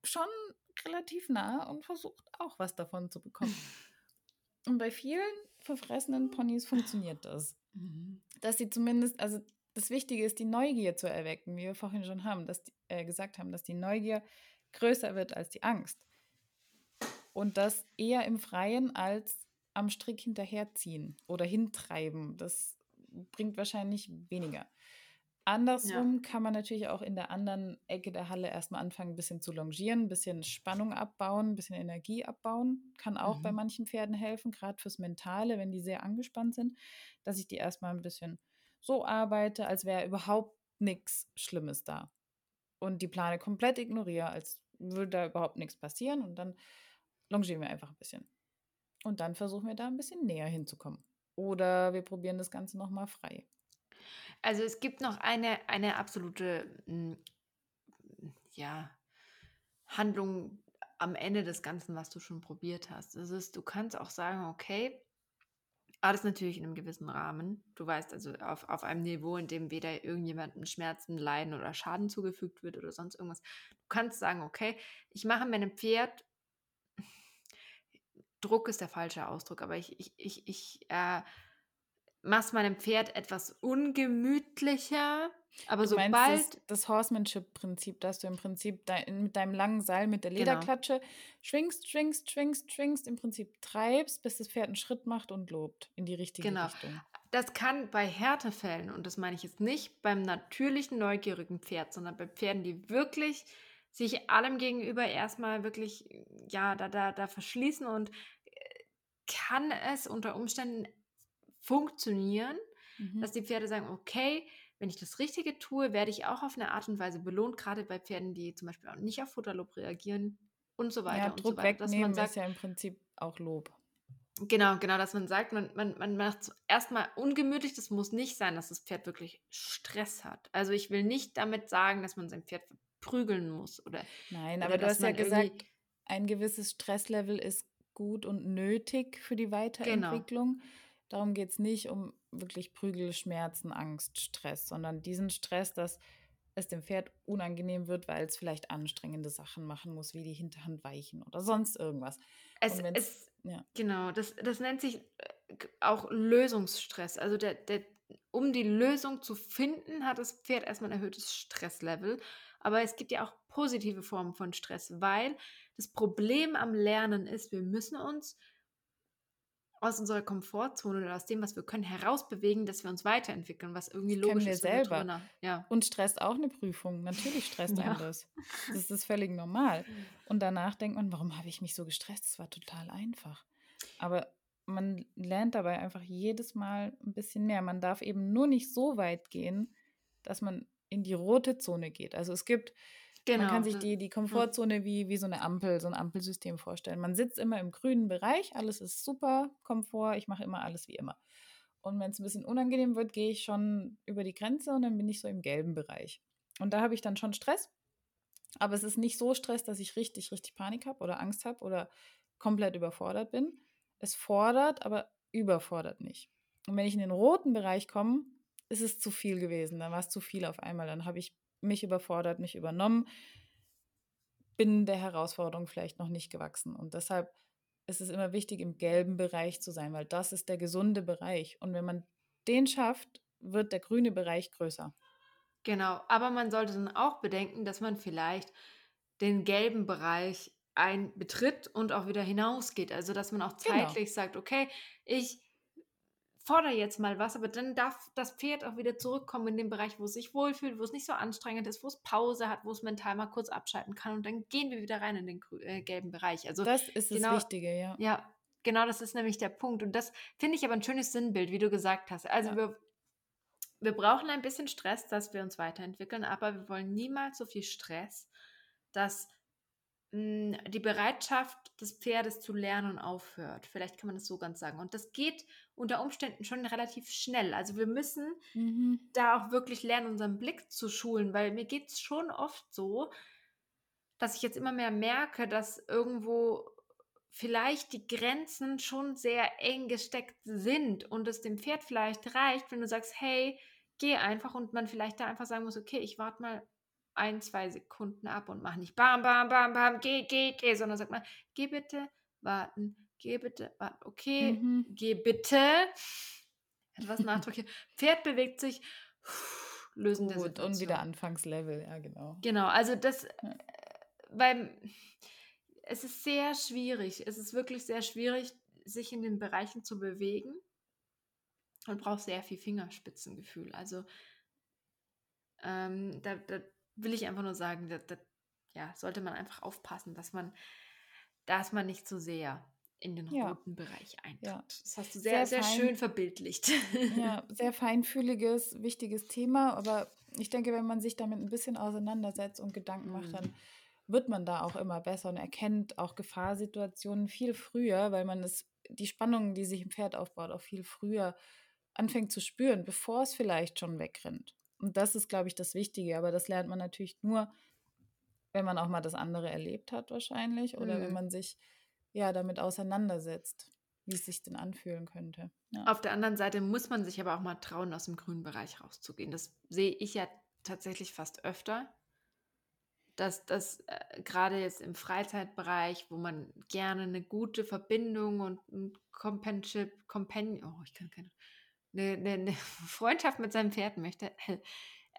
Speaker 2: schon relativ nah und versucht auch was davon zu bekommen. Und bei vielen verfressenen Ponys funktioniert das. Mhm. Dass sie zumindest, also das Wichtige ist, die Neugier zu erwecken, wie wir vorhin schon haben, dass die, äh, gesagt haben, dass die Neugier größer wird als die Angst. Und das eher im Freien als am Strick hinterherziehen oder hintreiben. Das bringt wahrscheinlich weniger. Andersrum ja. kann man natürlich auch in der anderen Ecke der Halle erstmal anfangen, ein bisschen zu longieren, ein bisschen Spannung abbauen, ein bisschen Energie abbauen. Kann auch mhm. bei manchen Pferden helfen, gerade fürs Mentale, wenn die sehr angespannt sind, dass ich die erstmal ein bisschen so arbeite, als wäre überhaupt nichts Schlimmes da. Und die Plane komplett ignoriere, als würde da überhaupt nichts passieren. Und dann longieren wir einfach ein bisschen. Und dann versuchen wir da ein bisschen näher hinzukommen. Oder wir probieren das Ganze nochmal frei.
Speaker 1: Also es gibt noch eine, eine absolute hm, ja, Handlung am Ende des Ganzen, was du schon probiert hast. Das ist, du kannst auch sagen, okay, alles natürlich in einem gewissen Rahmen. Du weißt also auf, auf einem Niveau, in dem weder irgendjemandem Schmerzen, Leiden oder Schaden zugefügt wird oder sonst irgendwas. Du kannst sagen, okay, ich mache meinem Pferd, Druck ist der falsche Ausdruck, aber ich, ich, ich, ich äh, mache meinem Pferd etwas ungemütlicher aber
Speaker 2: du sobald. Das, das Horsemanship-Prinzip, dass du im Prinzip dein, mit deinem langen Seil, mit der genau. Lederklatsche genau. schwingst, schwingst, schwingst, schwingst, im Prinzip treibst, bis das Pferd einen Schritt macht und lobt in die richtige genau. Richtung.
Speaker 1: Das kann bei Härtefällen, und das meine ich jetzt nicht beim natürlichen, neugierigen Pferd, sondern bei Pferden, die wirklich sich allem gegenüber erstmal wirklich, ja, da, da, da verschließen und äh, kann es unter Umständen funktionieren, mhm. dass die Pferde sagen, okay, wenn ich das Richtige tue, werde ich auch auf eine Art und Weise belohnt, gerade bei Pferden, die zum Beispiel auch nicht auf Futterlob reagieren und so weiter. Ja,
Speaker 2: und Druck
Speaker 1: so
Speaker 2: weiter. Dass man sagt, ist ja im Prinzip auch Lob.
Speaker 1: Genau, genau, dass man sagt, man, man, man macht es erstmal ungemütlich. Das muss nicht sein, dass das Pferd wirklich Stress hat. Also ich will nicht damit sagen, dass man sein Pferd verprügeln muss. Oder,
Speaker 2: Nein, oder aber du hast ja gesagt, ein gewisses Stresslevel ist gut und nötig für die genau. Weiterentwicklung. Genau. Darum geht es nicht um wirklich Prügel, Schmerzen, Angst, Stress, sondern diesen Stress, dass es dem Pferd unangenehm wird, weil es vielleicht anstrengende Sachen machen muss, wie die Hinterhand weichen oder sonst irgendwas.
Speaker 1: Es, es ja. Genau, das, das nennt sich äh, auch Lösungsstress. Also der, der, um die Lösung zu finden, hat das Pferd erstmal ein erhöhtes Stresslevel. Aber es gibt ja auch positive Formen von Stress, weil das Problem am Lernen ist, wir müssen uns aus unserer Komfortzone oder aus dem, was wir können, herausbewegen, dass wir uns weiterentwickeln, was irgendwie das logisch
Speaker 2: wir ist. selber. Wir ja. Und stresst auch eine Prüfung. Natürlich stresst ja. einen das. Das ist völlig normal. Und danach denkt man, warum habe ich mich so gestresst? Das war total einfach. Aber man lernt dabei einfach jedes Mal ein bisschen mehr. Man darf eben nur nicht so weit gehen, dass man in die rote Zone geht. Also es gibt Genau. Man kann sich die, die Komfortzone wie, wie so eine Ampel, so ein Ampelsystem vorstellen. Man sitzt immer im grünen Bereich, alles ist super, Komfort, ich mache immer alles wie immer. Und wenn es ein bisschen unangenehm wird, gehe ich schon über die Grenze und dann bin ich so im gelben Bereich. Und da habe ich dann schon Stress. Aber es ist nicht so Stress, dass ich richtig, richtig Panik habe oder Angst habe oder komplett überfordert bin. Es fordert, aber überfordert nicht. Und wenn ich in den roten Bereich komme, ist es zu viel gewesen. Dann war es zu viel auf einmal. Dann habe ich mich überfordert, mich übernommen, bin der Herausforderung vielleicht noch nicht gewachsen. Und deshalb ist es immer wichtig, im gelben Bereich zu sein, weil das ist der gesunde Bereich. Und wenn man den schafft, wird der grüne Bereich größer.
Speaker 1: Genau, aber man sollte dann auch bedenken, dass man vielleicht den gelben Bereich ein betritt und auch wieder hinausgeht. Also dass man auch
Speaker 2: Genau.
Speaker 1: zeitlich sagt, okay, ich fordere jetzt mal was, aber dann darf das Pferd auch wieder zurückkommen in den Bereich, wo es sich wohlfühlt, wo es nicht so anstrengend ist, wo es Pause hat, wo es mental mal kurz abschalten kann und dann gehen wir wieder rein in den äh, gelben Bereich. Also
Speaker 2: Das ist das
Speaker 1: genau,
Speaker 2: Wichtige, ja.
Speaker 1: ja, genau, das ist nämlich der Punkt. Und das finde ich aber ein schönes Sinnbild, wie du gesagt hast. Also
Speaker 2: Ja.
Speaker 1: wir, wir brauchen ein bisschen Stress, dass wir uns weiterentwickeln, aber wir wollen niemals so viel Stress, dass die Bereitschaft des Pferdes zu lernen aufhört. Vielleicht kann man das so ganz sagen. Und das geht unter Umständen schon relativ schnell. Also wir müssen
Speaker 2: Mhm.
Speaker 1: da auch wirklich lernen, unseren Blick zu schulen, weil mir geht es schon oft so, dass ich jetzt immer mehr merke, dass irgendwo vielleicht die Grenzen schon sehr eng gesteckt sind und es dem Pferd vielleicht reicht, wenn du sagst, hey, geh einfach und man vielleicht da einfach sagen muss, okay, ich warte mal ein, zwei Sekunden ab und mach nicht bam, bam, bam, bam, geh, geh, geh, sondern sag mal, geh bitte, warten, geh bitte, warten, okay,
Speaker 2: Mhm.
Speaker 1: geh bitte. Etwas Nachdruck hier. Pferd bewegt sich, lösen der
Speaker 2: Gut, und wieder. Anfangslevel, ja, genau.
Speaker 1: Genau, also das,
Speaker 2: Ja.
Speaker 1: äh, beim, es ist sehr schwierig. Es ist wirklich sehr schwierig, sich in den Bereichen zu bewegen und braucht sehr viel Fingerspitzengefühl. Also ähm, da, da will ich einfach nur sagen, da, da ja, sollte man einfach aufpassen, dass man, dass man nicht so sehr in den
Speaker 2: Ja,
Speaker 1: roten Bereich eintritt.
Speaker 2: ja.
Speaker 1: Das hast du sehr,
Speaker 2: Sehr
Speaker 1: sehr schön
Speaker 2: fein.
Speaker 1: verbildlicht.
Speaker 2: Ja, sehr feinfühliges, wichtiges Thema, aber ich denke, wenn man sich damit ein bisschen auseinandersetzt und Gedanken macht,
Speaker 1: Mhm.
Speaker 2: dann wird man da auch immer besser und erkennt auch Gefahrsituationen viel früher, weil man es, die Spannungen, die sich im Pferd aufbaut, auch viel früher anfängt zu spüren, bevor es vielleicht schon wegrennt. Und das ist, glaube ich, das Wichtige. Aber das lernt man natürlich nur, wenn man auch mal das andere erlebt hat, wahrscheinlich, oder wenn
Speaker 1: Mhm.
Speaker 2: man sich ja damit auseinandersetzt, wie es sich denn anfühlen könnte. Ja.
Speaker 1: Auf der anderen Seite muss man sich aber auch mal trauen, aus dem grünen Bereich rauszugehen. Das sehe ich ja tatsächlich fast öfter, dass das äh, gerade jetzt im Freizeitbereich, wo man gerne eine gute Verbindung und ein Companionship, Companion, oh, ich kann keine, eine, eine, eine Freundschaft mit seinem Pferd möchte,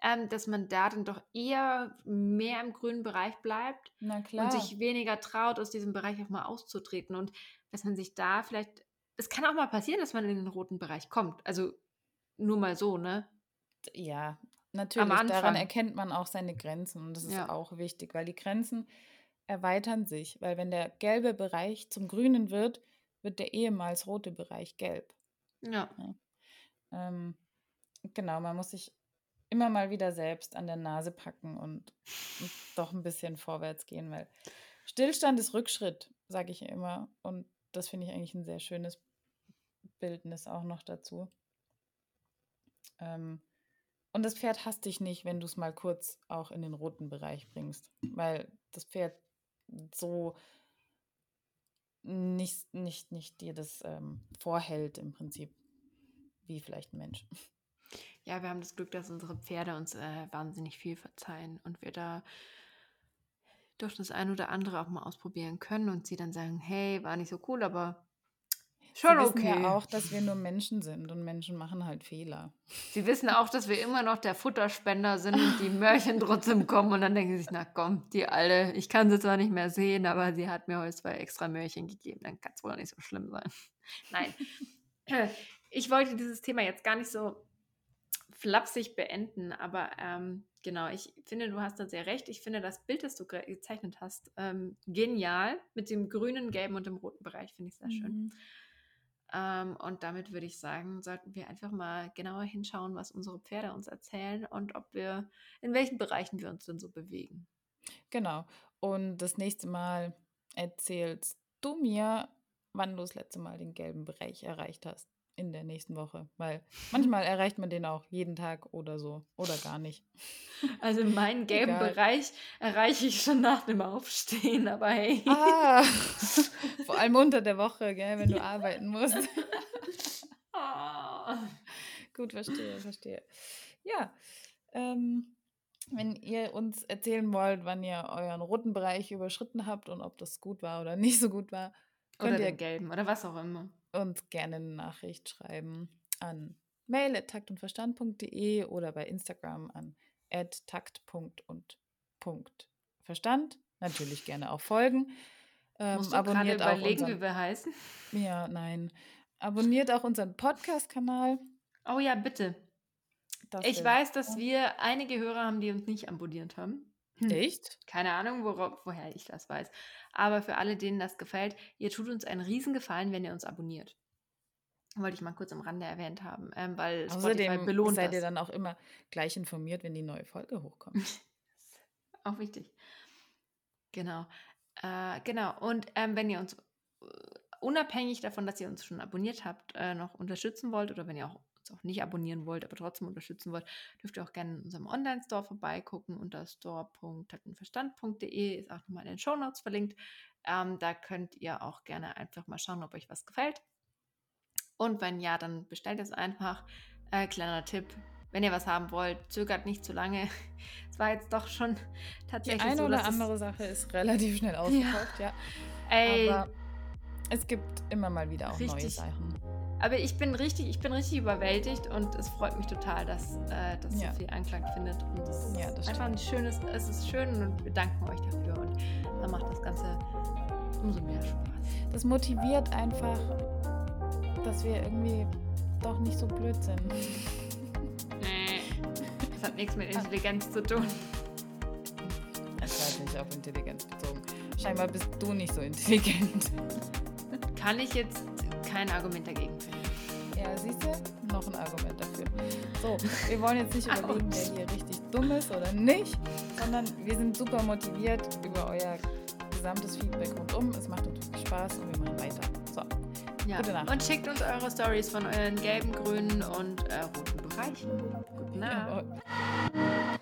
Speaker 1: ähm, dass man da dann doch eher mehr im grünen Bereich bleibt
Speaker 2: Na
Speaker 1: und sich weniger traut, aus diesem Bereich auch mal auszutreten. Und dass man sich da vielleicht, es kann auch mal passieren, dass man in den roten Bereich kommt. Also nur mal so, ne?
Speaker 2: Ja,
Speaker 1: Am
Speaker 2: natürlich. Daran erkennt man auch seine Grenzen und das ist
Speaker 1: Ja.
Speaker 2: auch wichtig, weil die Grenzen erweitern sich, weil wenn der gelbe Bereich zum grünen wird, wird der ehemals rote Bereich gelb.
Speaker 1: Ja.
Speaker 2: Ähm, genau, man muss sich immer mal wieder selbst an der Nase packen und, und doch ein bisschen vorwärts gehen, weil Stillstand ist Rückschritt, sage ich immer. Und das finde ich eigentlich ein sehr schönes Bildnis auch noch dazu. Ähm, und das Pferd hasst dich nicht, wenn du es mal kurz auch in den roten Bereich bringst, weil das Pferd so nicht, nicht, nicht dir das ähm, vorhält im Prinzip, wie vielleicht ein Mensch.
Speaker 1: Ja, wir haben das Glück, dass unsere Pferde uns äh, wahnsinnig viel verzeihen und wir da doch das ein oder andere auch mal ausprobieren können und sie dann sagen, hey, war nicht so cool, aber
Speaker 2: Sie
Speaker 1: schon
Speaker 2: wissen
Speaker 1: okay.
Speaker 2: ja auch, dass wir nur Menschen sind und Menschen machen halt Fehler.
Speaker 1: Sie wissen auch, dass wir immer noch der Futterspender sind und die Mörchen trotzdem kommen und dann denken sie sich, na komm, die Alte, ich kann sie zwar nicht mehr sehen, aber sie hat mir heute zwei extra Mörchen gegeben, dann kann es wohl nicht so schlimm sein. Nein. Ich wollte dieses Thema jetzt gar nicht so flapsig beenden, aber ähm, genau, ich finde, du hast da sehr recht. Ich finde das Bild, das du ge gezeichnet hast, ähm, genial. Mit dem grünen, gelben und dem roten Bereich finde ich sehr schön.
Speaker 2: Mhm.
Speaker 1: Ähm, und damit würde ich sagen, sollten wir einfach mal genauer hinschauen, was unsere Pferde uns erzählen und ob wir, in welchen Bereichen wir uns denn so bewegen.
Speaker 2: Genau. Und das nächste Mal erzählst du mir, wann du das letzte Mal den gelben Bereich erreicht hast. In der nächsten Woche, weil manchmal erreicht man den auch jeden Tag oder so oder gar nicht.
Speaker 1: Also meinen gelben Egal. Bereich erreiche ich schon nach dem Aufstehen, aber hey.
Speaker 2: Ah, vor allem unter der Woche, gell, wenn du arbeiten musst.
Speaker 1: Ah.
Speaker 2: Gut, verstehe, verstehe. Ja, ähm, wenn ihr uns erzählen wollt, wann ihr euren roten Bereich überschritten habt und ob das gut war oder nicht so gut war,
Speaker 1: könnt oder ihr den gelben oder was auch immer
Speaker 2: uns gerne eine Nachricht schreiben an mail.taktundverstand.de oder bei Instagram an takt.und.verstand. Natürlich gerne auch folgen.
Speaker 1: Ähm, Musst du abonniert gerade überlegen, unseren, wie wir heißen?
Speaker 2: Ja, nein. Abonniert auch unseren Podcast-Kanal.
Speaker 1: Oh ja, bitte. Das ich weiß, dass wir einige Hörer haben, die uns nicht abonniert haben.
Speaker 2: Hm. Echt?
Speaker 1: Keine Ahnung, worauf, woher ich das weiß. Aber für alle, denen das gefällt, ihr tut uns einen Riesengefallen, wenn ihr uns abonniert. Wollte ich mal kurz am Rande erwähnt haben, ähm, weil
Speaker 2: Außerdem Spotify belohnt seid das. ihr dann auch immer gleich informiert, wenn die neue Folge hochkommt.
Speaker 1: auch wichtig. Genau. Äh, genau. Und ähm, wenn ihr uns uh, unabhängig davon, dass ihr uns schon abonniert habt, äh, noch unterstützen wollt oder wenn ihr auch uns auch nicht abonnieren wollt, aber trotzdem unterstützen wollt, dürft ihr auch gerne in unserem Online-Store vorbeigucken unter store.taktenverstand.de, ist auch nochmal in den Show Notes verlinkt. Ähm, da könnt ihr auch gerne einfach mal schauen, ob euch was gefällt. Und wenn ja, dann bestellt es einfach. Äh, kleiner Tipp, wenn ihr was haben wollt, zögert nicht zu lange. Es war jetzt doch schon tatsächlich
Speaker 2: Die eine
Speaker 1: so,
Speaker 2: oder andere Sache ist relativ schnell ausverkauft, ja. ja. Ey, Aber es gibt immer mal wieder auch richtig, neue Sachen.
Speaker 1: Aber ich bin richtig, ich bin richtig überwältigt und es freut mich total, dass äh, das ja. so viel Anklang findet. Und es ja, ist einfach ein schönes, es ist schön und wir danken euch dafür und dann macht das Ganze umso mehr Spaß.
Speaker 2: Das motiviert einfach, dass wir irgendwie doch nicht so blöd sind.
Speaker 1: Nee, das hat nichts mit Intelligenz zu tun.
Speaker 2: Es war nicht auf Intelligenz bezogen. Scheinbar bist du nicht so intelligent.
Speaker 1: Kann ich jetzt kein Argument dagegen finden.
Speaker 2: Ja, siehst du? Noch ein Argument dafür. So, wir wollen jetzt nicht überlegen, wer hier richtig dumm ist oder nicht, sondern wir sind super motiviert über euer gesamtes Feedback rundum. Es macht uns wirklich Spaß und wir machen weiter. So.
Speaker 1: Ja. Gute Nacht. Und schickt uns eure Stories von euren gelben, grünen und äh, roten Bereichen. Gute Nacht. Ja.